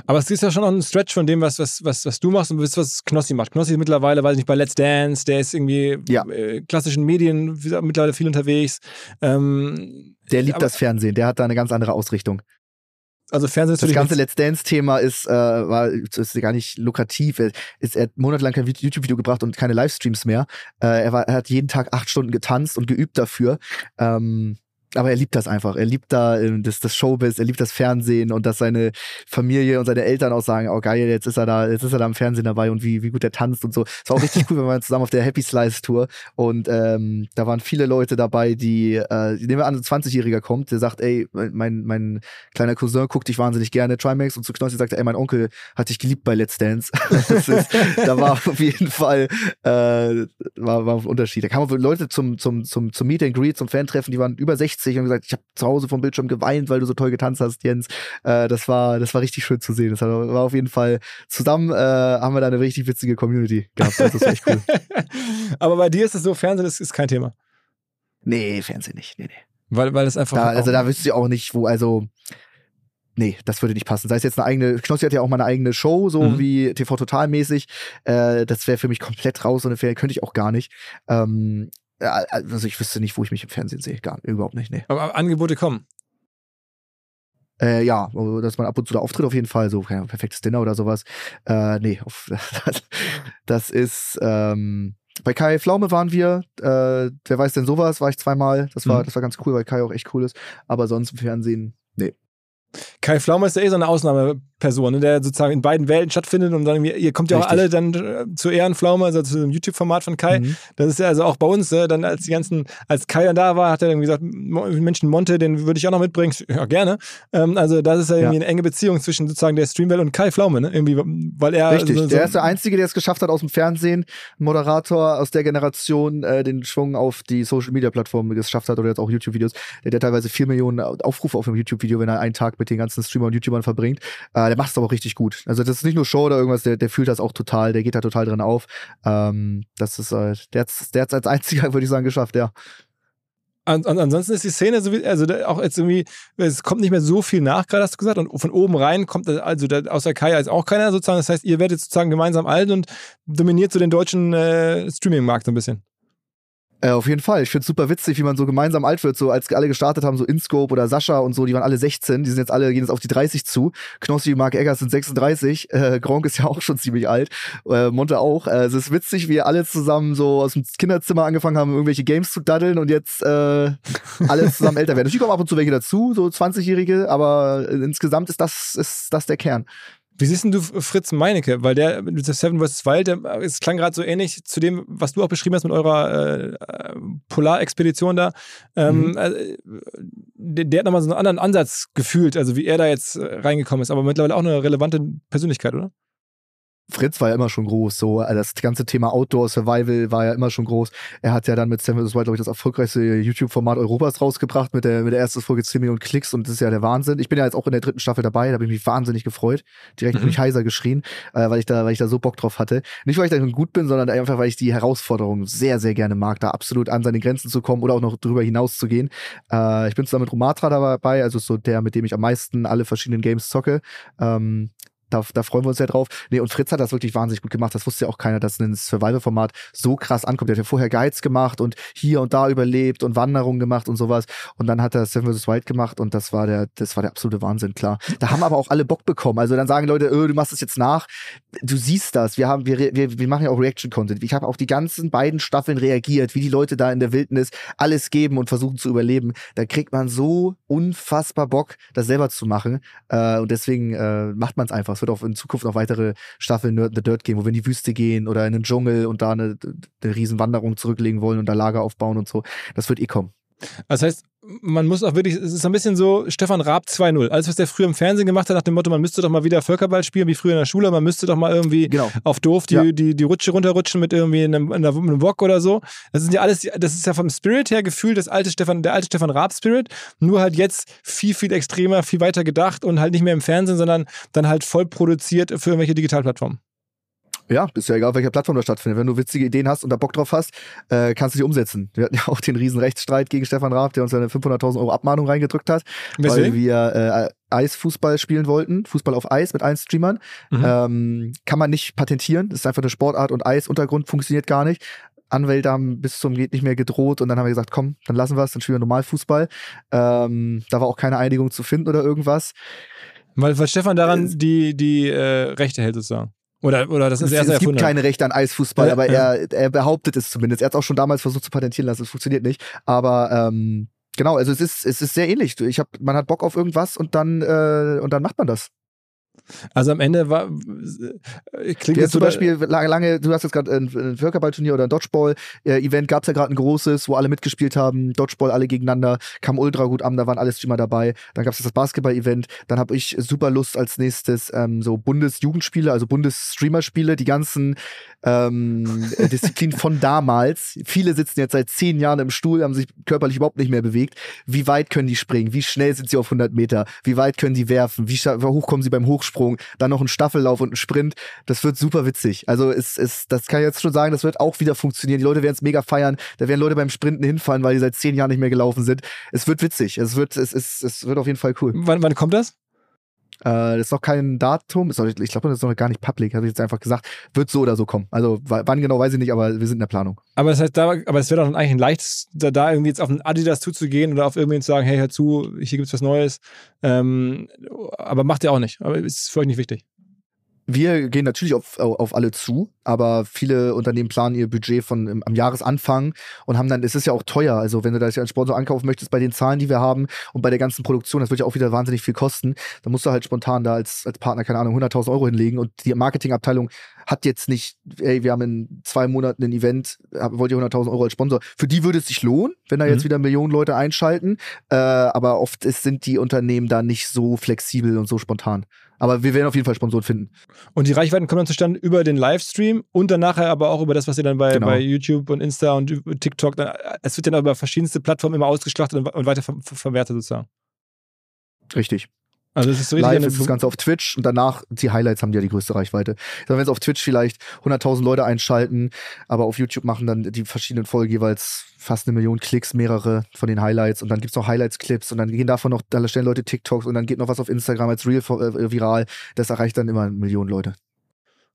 Aber es ist ja schon noch ein Stretch von dem, was, was, was, was du machst und was, was Knossi macht. Knossi ist mittlerweile, weiß ich nicht, bei Let's Dance, der ist irgendwie Ja. äh, klassischen Medien mittlerweile viel unterwegs. Ähm, Der liebt aber- das Fernsehen, der hat da eine ganz andere Ausrichtung. Also Fernsehen ist Das ganze Let's Dance-Thema ist, äh, war, ist gar nicht lukrativ. Er, ist, er hat monatelang kein Vid- YouTube-Video gebracht und keine Livestreams mehr. Äh, er, war, er hat jeden Tag acht Stunden getanzt und geübt dafür. Ähm, aber er liebt das einfach. Er liebt da ähm, das, das Showbiz, er liebt das Fernsehen und dass seine Familie und seine Eltern auch sagen, oh geil, jetzt ist er da, jetzt ist er da im Fernsehen dabei und wie, wie gut er tanzt und so. Es war auch richtig [laughs] cool, wir waren zusammen auf der Happy Slice Tour und ähm, da waren viele Leute dabei, die, äh, nehmen wir an, ein 20-Jähriger kommt, der sagt, ey, mein, mein kleiner Cousin guckt dich wahnsinnig gerne, Trimax und zu Knossi sagt ey, mein Onkel hat dich geliebt bei Let's Dance. [laughs] ist, da war auf jeden Fall äh, war, war ein Unterschied. Da kamen Leute zum, zum, zum, zum Meet and Greet, zum Fan-Treffen, die waren über 60 und haben gesagt, ich habe zu Hause vom Bildschirm geweint, weil du so toll getanzt hast, Jens. Äh, das war, das war richtig schön zu sehen. Das war auf jeden Fall zusammen äh, haben wir da eine richtig witzige Community gehabt. Das war echt cool. [laughs] Aber bei dir ist es so, Fernsehen ist, ist kein Thema. nee, Fernsehen nicht. Nee, nee. Weil, weil es einfach. Da, also da wüsste ich auch nicht, wo, also. Nee, das würde nicht passen. Sei es jetzt eine eigene, Knossi hat ja auch mal eine eigene Show, so Mhm. wie TV Total mäßig. Äh, das wäre für mich komplett raus, so eine Ferien könnte ich auch gar nicht. Ähm, also ich wüsste nicht, wo ich mich im Fernsehen sehe. Gar überhaupt nicht, nee. aber Angebote kommen. Äh, ja, dass man ab und zu da auftritt auf jeden Fall, so Ahnung, perfektes Dinner oder sowas. Äh, nee, auf, [laughs] das ist, ähm, bei Kai Pflaume waren wir, äh, wer weiß denn sowas, war ich zweimal. Das war, Mhm. das war ganz cool, weil Kai auch echt cool ist. Aber sonst im Fernsehen, nee. Kai Pflaume ist ja eh so eine Ausnahmeperson, ne, der sozusagen in beiden Welten stattfindet und dann, ihr kommt ja auch Richtig. alle dann äh, zu Ehrenpflaume, also zu dem YouTube-Format von Kai. Mhm. Das ist ja also auch bei uns, äh, dann als die ganzen, als Kai dann da war, hat er irgendwie gesagt, Menschen Monte, den würde ich auch noch mitbringen. Ja, gerne. Ähm, also das ist ja irgendwie Ja. eine enge Beziehung zwischen sozusagen der Streamwelt und Kai Pflaume, ne? Irgendwie, weil er Richtig, so, so, der ist der Einzige, der es geschafft hat aus dem Fernsehen, Moderator aus der Generation, äh, den Schwung auf die Social-Media-Plattformen geschafft hat oder jetzt auch YouTube-Videos. Der hat teilweise vier Millionen Aufrufe auf einem YouTube-Video, wenn er einen Tag mit den ganzen Streamer und YouTubern verbringt. Äh, der macht es aber auch richtig gut. Also das ist nicht nur Show oder irgendwas, der, der fühlt das auch total, der geht da total drin auf. Ähm, das ist, äh, der der hat's als Einziger, [laughs] würde ich sagen, geschafft, ja. An, an, ansonsten ist die Szene so wie, also auch jetzt irgendwie, es kommt nicht mehr so viel nach, gerade hast du gesagt, und von oben rein kommt, also da, außer Kai ist auch keiner sozusagen. Das heißt, ihr werdet sozusagen gemeinsam alt und dominiert so den deutschen äh, Streaming-Markt so ein bisschen. Äh, auf jeden Fall. Ich finde es super witzig, wie man so gemeinsam alt wird. So als alle gestartet haben, so Inscope oder Sascha und so, die waren alle 16. Die sind jetzt alle, gehen jetzt auf die 30 zu. Knossi, Mark Eggers sind 36. Äh, Gronk ist ja auch schon ziemlich alt. Äh, Monte auch. Äh, es ist witzig, wie alle zusammen so aus dem Kinderzimmer angefangen haben, irgendwelche Games zu daddeln und jetzt äh, alle zusammen älter werden. Natürlich kommen ab und zu welche dazu, so 20-Jährige, aber äh, insgesamt ist das, ist das der Kern. Wie siehst denn du Fritz Meinecke? Weil der mit der Seven vs. Wild, der, es klang gerade so ähnlich zu dem, was du auch beschrieben hast mit eurer äh, äh, Polarexpedition da. Ähm, Mhm. äh, der, der hat nochmal so einen anderen Ansatz gefühlt, also wie er da jetzt äh, reingekommen ist, aber mittlerweile auch eine relevante Persönlichkeit, oder? Fritz war ja immer schon groß, so äh, das ganze Thema Outdoor Survival war ja immer schon groß. Er hat ja dann mit Sam vs. Wild, glaube ich, das erfolgreichste YouTube-Format Europas rausgebracht mit der mit der ersten Folge 10 Millionen Klicks und das ist ja der Wahnsinn. Ich bin ja jetzt auch in der dritten Staffel dabei, da habe ich mich wahnsinnig gefreut. Direkt Mhm. mich heiser geschrien, äh, weil ich da weil ich da so Bock drauf hatte. Nicht weil ich da gut bin, sondern einfach weil ich die Herausforderung sehr sehr gerne mag, da absolut an seine Grenzen zu kommen oder auch noch drüber hinaus zu gehen. Äh, ich bin zusammen mit Romatra dabei, also so der, mit dem ich am meisten alle verschiedenen Games zocke. Ähm, da, da freuen wir uns sehr drauf. Nee, und Fritz hat das wirklich wahnsinnig gut gemacht. Das wusste ja auch keiner, dass ein Survival-Format so krass ankommt. Der hat ja vorher Guides gemacht und hier und da überlebt und Wanderungen gemacht und sowas. Und dann hat er Seven vs. Wild gemacht und das war der, das war der absolute Wahnsinn, klar. Da haben aber auch alle Bock bekommen. Also dann sagen Leute, öh, du machst es jetzt nach. Du siehst das. Wir haben, wir, wir, wir machen ja auch Reaction-Content. Ich habe auf die ganzen beiden Staffeln reagiert, wie die Leute da in der Wildnis alles geben und versuchen zu überleben. Da kriegt man so unfassbar Bock, das selber zu machen. Äh, und deswegen äh, macht man es einfach. Es wird auch in Zukunft noch weitere Staffeln Nerd in the Dirt geben, wo wir in die Wüste gehen oder in den Dschungel und da eine, eine riesen Wanderung zurücklegen wollen und da Lager aufbauen und so. Das wird eh kommen. Das heißt, man muss auch wirklich, es ist ein bisschen so Stefan Raab 2.0. Alles, was der früher im Fernsehen gemacht hat, nach dem Motto, man müsste doch mal wieder Völkerball spielen, wie früher in der Schule, man müsste doch mal irgendwie Genau. auf doof die, Ja. die, die Rutsche runterrutschen mit irgendwie einem, einem, Wok oder so. Das sind ja alles, das ist ja vom Spirit her gefühlt das alte Stefan, der alte Stefan Raab Spirit, nur halt jetzt viel, viel extremer, viel weiter gedacht und halt nicht mehr im Fernsehen, sondern dann halt voll produziert für irgendwelche Digitalplattformen. Ja, ist ja egal, auf welcher Plattform das stattfindet. Wenn du witzige Ideen hast und da Bock drauf hast, äh, kannst du die umsetzen. Wir hatten ja auch den riesen Rechtsstreit gegen Stefan Raab, der uns eine 500.000 Euro Abmahnung reingedrückt hat, weil Weswegen? wir äh, Eisfußball spielen wollten, Fußball auf Eis mit allen Streamern. Mhm. Ähm, kann man nicht patentieren, das ist einfach eine Sportart und Eisuntergrund funktioniert gar nicht. Anwälte haben bis zum geht nicht mehr gedroht und dann haben wir gesagt, komm, dann lassen wir es, dann spielen wir Normalfußball. Ähm, da war auch keine Einigung zu finden oder irgendwas. Weil, weil Stefan daran die, die äh, Rechte hält sozusagen. Oder, oder das ist es, erst es gibt keine Rechte an Eisfußball, Ja, aber ja. er, er behauptet es zumindest. Er hat es auch schon damals versucht zu patentieren lassen, es funktioniert nicht. Aber ähm, genau, also es ist, es ist sehr ähnlich. Ich hab, man hat Bock auf irgendwas und dann, äh, und dann macht man das. Also am Ende war äh, klingt jetzt zum Beispiel lange, lange, du hast jetzt gerade ein, ein Völkerballturnier oder ein Dodgeball-Event, gab es ja gerade ein großes, wo alle mitgespielt haben, Dodgeball alle gegeneinander, kam ultra gut an, da waren alle Streamer dabei. Dann gab es das Basketball-Event, dann habe ich super Lust als nächstes ähm, so Bundesjugendspiele, also Bundesstreamer-Spiele, die ganzen ähm, äh, [laughs] Disziplinen von damals. Viele sitzen jetzt seit zehn Jahren im Stuhl, haben sich körperlich überhaupt nicht mehr bewegt. Wie weit können die springen? Wie schnell sind sie auf 100 Meter? Wie weit können die werfen? Wie hoch kommen sie beim Hochsprung? Dann noch ein Staffellauf und ein Sprint. Das wird super witzig. Also es, es, das kann ich jetzt schon sagen, das wird auch wieder funktionieren. Die Leute werden es mega feiern. Da werden Leute beim Sprinten hinfallen, weil die seit zehn Jahren nicht mehr gelaufen sind. Es wird witzig. Es wird, es, es, es wird auf jeden Fall cool. wann, wann kommt das? Äh, das ist noch kein Datum. Ist noch, ich glaube, das ist noch gar nicht public. Habe ich jetzt einfach gesagt. Wird so oder so kommen. Also wa- wann genau weiß ich nicht, aber wir sind in der Planung. Aber das heißt, da, aber es wäre doch eigentlich ein leichtes, da, da irgendwie jetzt auf einen Adidas zuzugehen oder auf irgendwen zu sagen, hey, hör zu, hier gibt's was Neues. Ähm, aber macht ihr auch nicht. Aber ist für euch nicht wichtig. Wir gehen natürlich auf, auf alle zu, aber viele Unternehmen planen ihr Budget von am Jahresanfang und haben dann, es ist ja auch teuer, also wenn du da als Sponsor ankaufen möchtest bei den Zahlen, die wir haben und bei der ganzen Produktion, das wird ja auch wieder wahnsinnig viel kosten, dann musst du halt spontan da als, als Partner, keine Ahnung, 100.000 Euro hinlegen und die Marketingabteilung hat jetzt nicht, ey, wir haben in zwei Monaten ein Event, wollt ihr 100.000 Euro als Sponsor. Für die würde es sich lohnen, wenn da jetzt mhm. wieder Millionen Leute einschalten, äh, aber oft ist, sind die Unternehmen da nicht so flexibel und so spontan. Aber wir werden auf jeden Fall Sponsoren finden. Und die Reichweiten kommen dann zustande über den Livestream und dann nachher aber auch über das, was ihr dann bei, genau. bei YouTube und Insta und TikTok dann, es wird dann über verschiedenste Plattformen immer ausgeschlachtet und, und weiter ver verwertet sozusagen. Richtig. Also es ist so Live ist das Ganze auf Twitch und danach die Highlights haben ja die größte Reichweite. Wenn es auf Twitch vielleicht 100.000 Leute einschalten, aber auf YouTube machen dann die verschiedenen Folgen jeweils fast eine Million Klicks, mehrere von den Highlights und dann gibt's noch Highlights-Clips und dann gehen davon noch, da stellen Leute TikToks und dann geht noch was auf Instagram als Real äh, viral. Das erreicht dann immer Millionen Leute.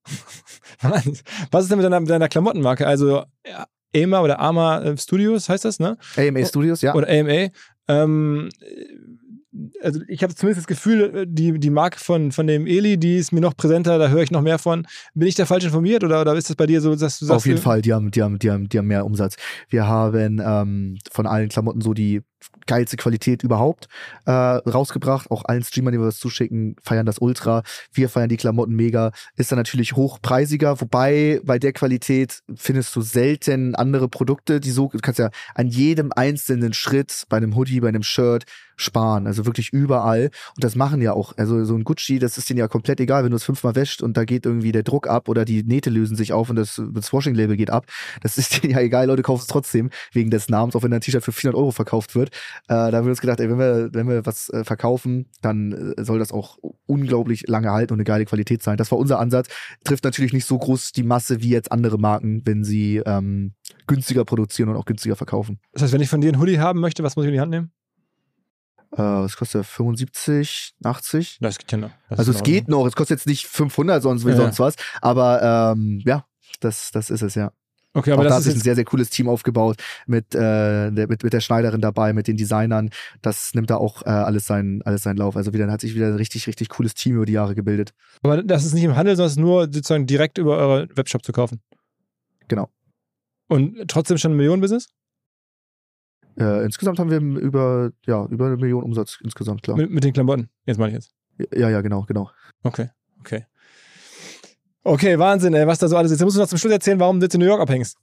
[laughs] was ist denn mit deiner, deiner Klamottenmarke? Also ja, AMA oder AMA Studios heißt das, ne? AMA Studios, ja. Oder AMA. Ähm, also ich habe zumindest das Gefühl, äh, die, die Marke von, von dem Eli, die ist mir noch präsenter, da höre ich noch mehr von. Bin ich da falsch informiert oder, oder ist das bei dir so, dass du sagst? Auf jeden Fall, die haben, die haben, die haben, die haben mehr Umsatz. Wir haben ähm, von allen Klamotten so die geilste Qualität überhaupt äh, rausgebracht. Auch allen Streamern, die wir das zuschicken, feiern das ultra. Wir feiern die Klamotten mega. Ist dann natürlich hochpreisiger, wobei bei der Qualität findest du selten andere Produkte, die so, du kannst ja an jedem einzelnen Schritt bei einem Hoodie, bei einem Shirt sparen. Also wirklich überall. Und das machen ja auch, also so ein Gucci, das ist denen ja komplett egal, wenn du es fünfmal wäscht und da geht irgendwie der Druck ab oder die Nähte lösen sich auf und das, das Washing-Label geht ab. Das ist [laughs] denen ja egal, Leute kaufen es trotzdem wegen des Namens, auch wenn ein T-Shirt für 400 Euro verkauft wird. Äh, da haben wir uns gedacht, ey, wenn wir, wenn wir was äh, verkaufen, dann äh, soll das auch unglaublich lange halten und eine geile Qualität sein. Das war unser Ansatz. Trifft natürlich nicht so groß die Masse wie jetzt andere Marken, wenn sie ähm, günstiger produzieren und auch günstiger verkaufen. Das heißt, wenn ich von dir einen Hoodie haben möchte, was muss ich in die Hand nehmen? Äh, das kostet 75, 80. Das geht ja noch. Das also es geht noch. Es kostet jetzt nicht 500 sonst wie ja. sonst was. Aber ähm, ja, das, das ist es ja. Okay, aber auch das da ist ein sehr, sehr cooles Team aufgebaut mit, äh, der, mit, mit der Schneiderin dabei, mit den Designern. Das nimmt da auch äh, alles, seinen, alles seinen Lauf. Also wieder hat sich wieder ein richtig, richtig cooles Team über die Jahre gebildet. Aber das ist nicht im Handel, sondern es ist nur sozusagen direkt über eure Webshop zu kaufen. Genau. Und trotzdem schon ein Millionenbusiness? Äh, insgesamt haben wir über, ja, über eine Million Umsatz insgesamt, klar. Mit, mit den Klamotten, jetzt meine ich jetzt. Ja, ja, genau, genau. Okay, okay. Okay, Wahnsinn, ey, was da so alles ist. Jetzt musst du noch zum Schluss erzählen, warum du jetzt in New York abhängst.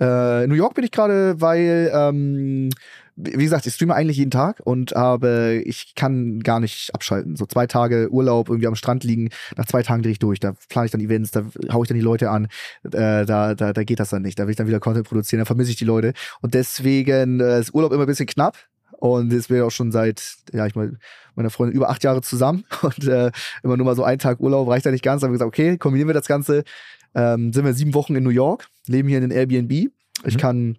Äh, New York bin ich gerade, weil, ähm, wie gesagt, ich streame eigentlich jeden Tag und aber ich kann gar nicht abschalten. So zwei Tage Urlaub irgendwie am Strand liegen, nach zwei Tagen drehe ich durch. Da plane ich dann Events, da haue ich dann die Leute an. Äh, da, da, da geht das dann nicht. Da will ich dann wieder Content produzieren, da vermisse ich die Leute. Und deswegen äh, ist Urlaub immer ein bisschen knapp. Und jetzt bin ich auch schon seit, ja, ich meine, meiner Freundin über acht Jahre zusammen [laughs] und äh, immer nur mal so ein Tag Urlaub reicht da nicht ganz. Da haben wir gesagt, okay, kombinieren wir das Ganze. Ähm, sind wir sieben Wochen in New York, leben hier in den Airbnb. Ich mhm. kann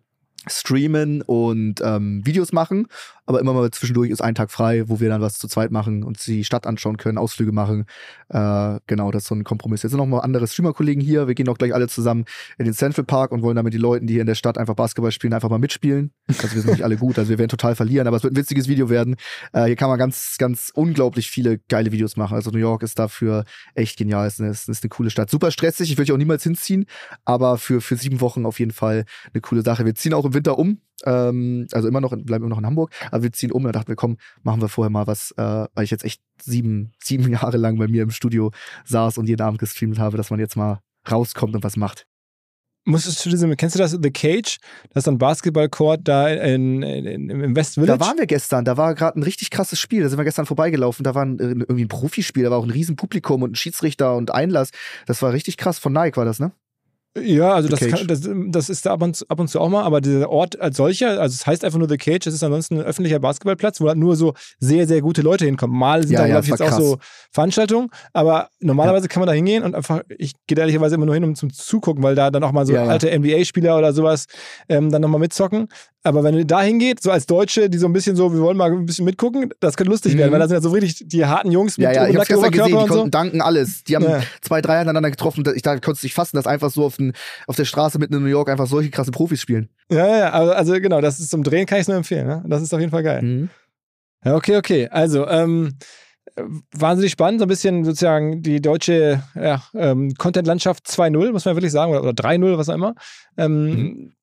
streamen und ähm, Videos machen, aber immer mal zwischendurch ist ein Tag frei, wo wir dann was zu zweit machen und die Stadt anschauen können, Ausflüge machen. Äh, genau, das ist so ein Kompromiss. Jetzt sind noch mal andere Streamer-Kollegen hier. Wir gehen auch gleich alle zusammen in den Central Park und wollen damit die Leute, die hier in der Stadt einfach Basketball spielen, einfach mal mitspielen. Also wir sind nicht alle gut, also wir werden total verlieren, aber es wird ein witziges Video werden. Äh, hier kann man ganz, ganz unglaublich viele geile Videos machen. Also New York ist dafür echt genial. Es ist eine, ist eine coole Stadt. Super stressig, ich würde hier auch niemals hinziehen, aber für, für sieben Wochen auf jeden Fall eine coole Sache. Wir ziehen auch im Winter um. Ähm, also immer noch, bleiben immer noch in Hamburg, aber wir ziehen um. Da dachten wir, komm, machen wir vorher mal was, äh, weil ich jetzt echt sieben, sieben [laughs] Jahre lang bei mir im Studio saß und jeden Abend gestreamt habe, dass man jetzt mal rauskommt und was macht. Musstest du diese, kennst du das, The Cage? Das ist ein Basketballcourt da in, in, im West Village? Da waren wir gestern, da war gerade ein richtig krasses Spiel, da sind wir gestern vorbeigelaufen, da war ein, irgendwie ein Profispiel, da war auch ein Riesenpublikum und ein Schiedsrichter und Einlass. Das war richtig krass, von Nike war das, ne? Ja, also das, kann, das, das, ist da ab und, zu, ab und zu auch mal, aber dieser Ort als solcher, also es heißt einfach nur The Cage, es ist ansonsten ein öffentlicher Basketballplatz, wo halt nur so sehr, sehr gute Leute hinkommen. Mal sind ja, da, ja, glaube ich, jetzt krass. auch so Veranstaltungen, aber normalerweise ja. kann man da hingehen und einfach, ich gehe ehrlicherweise immer nur hin, um zum Zugucken, weil da dann auch mal so alte NBA-Spieler oder sowas ähm, dann nochmal mitzocken. Aber wenn du da hingeht, so als Deutsche, die so ein bisschen so, wir wollen mal ein bisschen mitgucken, das könnte lustig mhm. werden, weil da sind ja so richtig die harten Jungs mit Ja, ja, ich hab's gestern gesehen, die konnten so. danken alles. Die haben zwei, drei aneinander getroffen. Ich da konntest du dich fassen, dass einfach so auf, den, auf der Straße mitten in New York einfach solche krasse Profis spielen. Ja, ja, also, also genau, das ist zum Drehen kann ich es nur empfehlen. Ne? Das ist auf jeden Fall geil. Mhm. Ja, okay, okay. Also, ähm, wahnsinnig spannend, so ein bisschen sozusagen die deutsche ja, ähm, Content-Landschaft 2.0, muss man wirklich sagen, oder, oder 3.0, was auch immer. Ähm, mhm.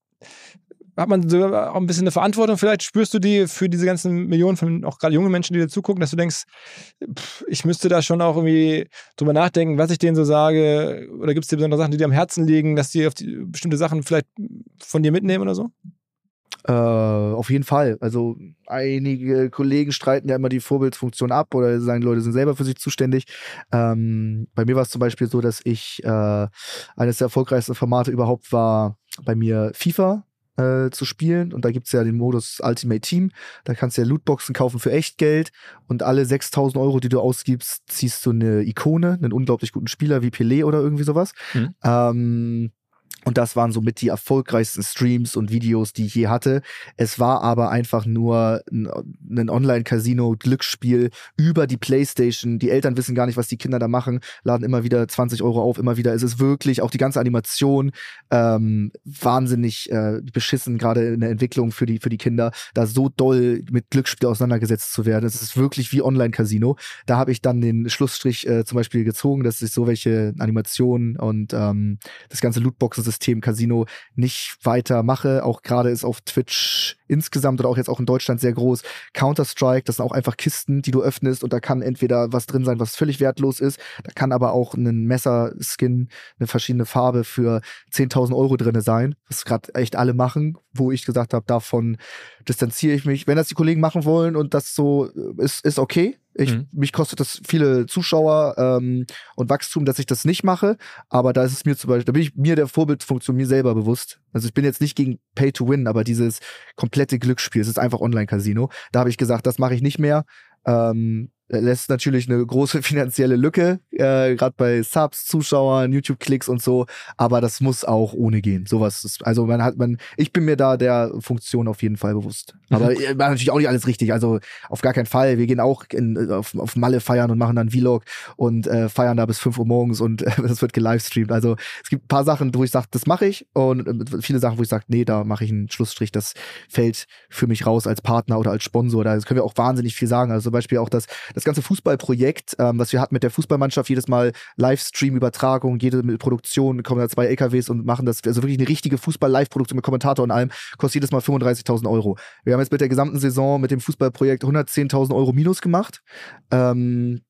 Hat man so auch ein bisschen eine Verantwortung? Vielleicht spürst du die für diese ganzen Millionen von auch gerade jungen Menschen, die dir zugucken, dass du denkst, pff, ich müsste da schon auch irgendwie drüber nachdenken, was ich denen so sage. Oder gibt es dir besondere Sachen, die dir am Herzen liegen, dass die auf die, bestimmte Sachen vielleicht von dir mitnehmen oder so? Äh, auf jeden Fall. Also einige Kollegen streiten ja immer die Vorbildsfunktion ab oder sagen, Leute sind selber für sich zuständig. Ähm, bei mir war es zum Beispiel so, dass ich äh, eines der erfolgreichsten Formate überhaupt war bei mir FIFA äh, zu spielen. Und da gibt es ja den Modus Ultimate Team. Da kannst du ja Lootboxen kaufen für Echtgeld. Und alle 6000 Euro, die du ausgibst, ziehst du eine Ikone, einen unglaublich guten Spieler wie Pelé oder irgendwie sowas. Mhm. Ähm, und das waren somit die erfolgreichsten Streams und Videos, die ich je hatte. Es war aber einfach nur ein Online-Casino-Glücksspiel über die Playstation. Die Eltern wissen gar nicht, was die Kinder da machen, laden immer wieder 20 Euro auf, immer wieder. Es ist wirklich auch die ganze Animation ähm, wahnsinnig äh, beschissen, gerade in der Entwicklung für die, für die Kinder, da so doll mit Glücksspiel auseinandergesetzt zu werden. Es ist wirklich wie Online-Casino. Da habe ich dann den Schlussstrich äh, zum Beispiel gezogen, dass ich so welche Animationen und ähm, das ganze Lootboxen System Casino nicht weiter mache. Auch gerade ist auf Twitch insgesamt oder auch jetzt auch in Deutschland sehr groß. Counter-Strike, das sind auch einfach Kisten, die du öffnest und da kann entweder was drin sein, was völlig wertlos ist. Da kann aber auch ein Messerskin, eine verschiedene Farbe für 10.000 Euro drin sein, was gerade echt alle machen, wo ich gesagt habe, davon distanziere ich mich. Wenn das die Kollegen machen wollen und das so ist, ist okay. Ich, mhm. Mich kostet das viele Zuschauer ähm, und Wachstum, dass ich das nicht mache. Aber da ist es mir zum Beispiel, da bin ich mir der Vorbildfunktion mir selber bewusst. Also ich bin jetzt nicht gegen Pay to Win, aber dieses komplette Glücksspiel, es ist einfach Online-Casino. Da habe ich gesagt, das mache ich nicht mehr. Ähm, lässt natürlich eine große [laughs] finanzielle Lücke, äh, gerade bei Subs, Zuschauern, YouTube-Klicks und so, aber das muss auch ohne gehen. Sowas ist, also man hat, man, ich bin mir da der Funktion auf jeden Fall bewusst. Mhm. Aber [laughs] äh, natürlich auch nicht alles richtig, also auf gar keinen Fall. Wir gehen auch in, auf, auf Malle feiern und machen dann Vlog und äh, feiern da bis 5 Uhr morgens und äh, [laughs] das wird gelivestreamt. Also es gibt ein paar Sachen, wo ich sage, das mache ich und äh, viele Sachen, wo ich sage, nee, da mache ich einen Schlussstrich, das fällt für mich raus als Partner oder als Sponsor. Da können wir auch wahnsinnig viel sagen. Also zum Beispiel auch das, das ganze Fußballprojekt, ähm, was wir hatten mit der Fußballmannschaft, jedes Mal Livestream-Übertragung, jede Produktion, kommen da zwei LKWs und machen das, also wirklich eine richtige Fußball-Live-Produktion mit Kommentator und allem, kostet jedes Mal 35.000 Euro. Wir haben jetzt mit der gesamten Saison mit dem Fußballprojekt 110.000 Euro minus gemacht. Ähm,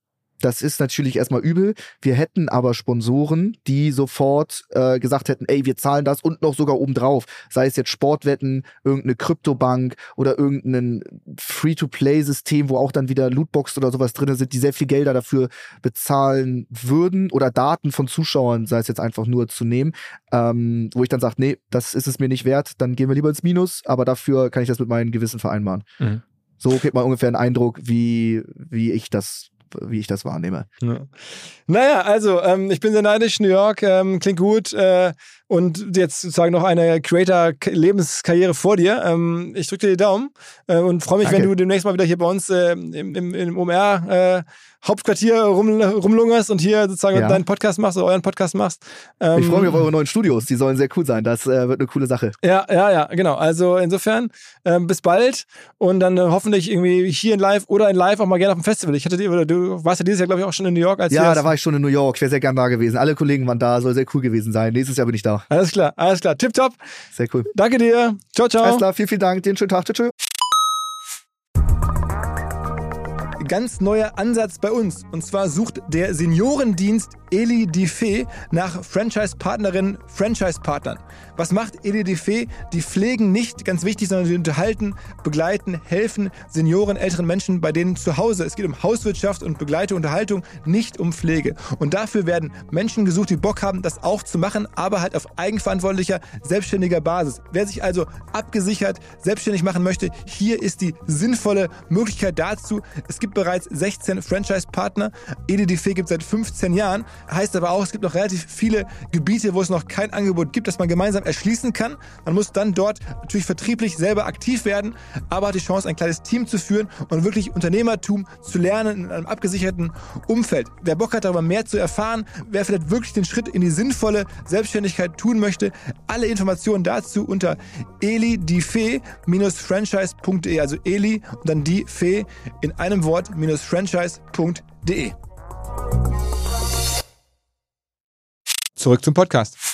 das ist natürlich erstmal übel. Wir hätten aber Sponsoren, die sofort äh, gesagt hätten, ey, wir zahlen das und noch sogar obendrauf. Sei es jetzt Sportwetten, irgendeine Kryptobank oder irgendein Free-to-Play-System, wo auch dann wieder Lootbox oder sowas drin sind, die sehr viel Gelder dafür bezahlen würden oder Daten von Zuschauern, sei es jetzt einfach nur zu nehmen, ähm, wo ich dann sage, nee, das ist es mir nicht wert, dann gehen wir lieber ins Minus, aber dafür kann ich das mit meinen Gewissen vereinbaren. Mhm. So kriegt man ungefähr einen Eindruck, wie, wie ich das wie ich das wahrnehme. Ja. Naja, also ähm, ich bin sehr neidisch, New York, ähm, klingt gut. Äh, und jetzt sozusagen noch eine Creator-Lebenskarriere vor dir. Ähm, ich drücke dir die Daumen äh, und freue mich, Danke. wenn du demnächst mal wieder hier bei uns äh, im, im, im OMR äh, Hauptquartier rum, rumlungerst und hier sozusagen ja. deinen Podcast machst oder euren Podcast machst. Ähm, ich freue mich auf eure neuen Studios, die sollen sehr cool sein. Das wird eine coole Sache. Ja, ja, ja, genau. Also insofern äh, bis bald und dann hoffentlich irgendwie hier in Live oder in Live auch mal gerne auf dem Festival. Ich hatte die, oder du warst ja dieses Jahr, glaube ich, auch schon in New York. Als ja, da war ich schon in New York. Ich wäre sehr gern da gewesen. Alle Kollegen waren da, soll sehr cool gewesen sein. Nächstes Jahr bin ich da. Alles klar, alles klar. Tipptopp. Sehr cool. Danke dir. Ciao, ciao. Alles klar, vielen, vielen Dank. Dir einen schönen Tag. Tschüss. ganz neuer Ansatz bei uns. Und zwar sucht der Seniorendienst Eli Diffé nach Franchise-Partnerinnen, Franchise-Partnern. Was macht Diffé? Die pflegen nicht, ganz wichtig, sondern sie unterhalten, begleiten, helfen Senioren, älteren Menschen bei denen zu Hause. Es geht um Hauswirtschaft und begleite Unterhaltung, nicht um Pflege. Und dafür werden Menschen gesucht, die Bock haben, das auch zu machen, aber halt auf eigenverantwortlicher, selbstständiger Basis. Wer sich also abgesichert selbstständig machen möchte, hier ist die sinnvolle Möglichkeit dazu. Es gibt bereits 16 Franchise-Partner. EDDF gibt es seit 15 Jahren. Heißt aber auch, es gibt noch relativ viele Gebiete, wo es noch kein Angebot gibt, das man gemeinsam erschließen kann. Man muss dann dort natürlich vertrieblich selber aktiv werden, aber hat die Chance, ein kleines Team zu führen und wirklich Unternehmertum zu lernen in einem abgesicherten Umfeld. Wer Bock hat, darüber mehr zu erfahren, wer vielleicht wirklich den Schritt in die sinnvolle Selbstständigkeit tun möchte, alle Informationen dazu unter elidifee-franchise.de, also Eli und dann die Fee in einem Wort sport-franchise.de. Zurück zum Podcast.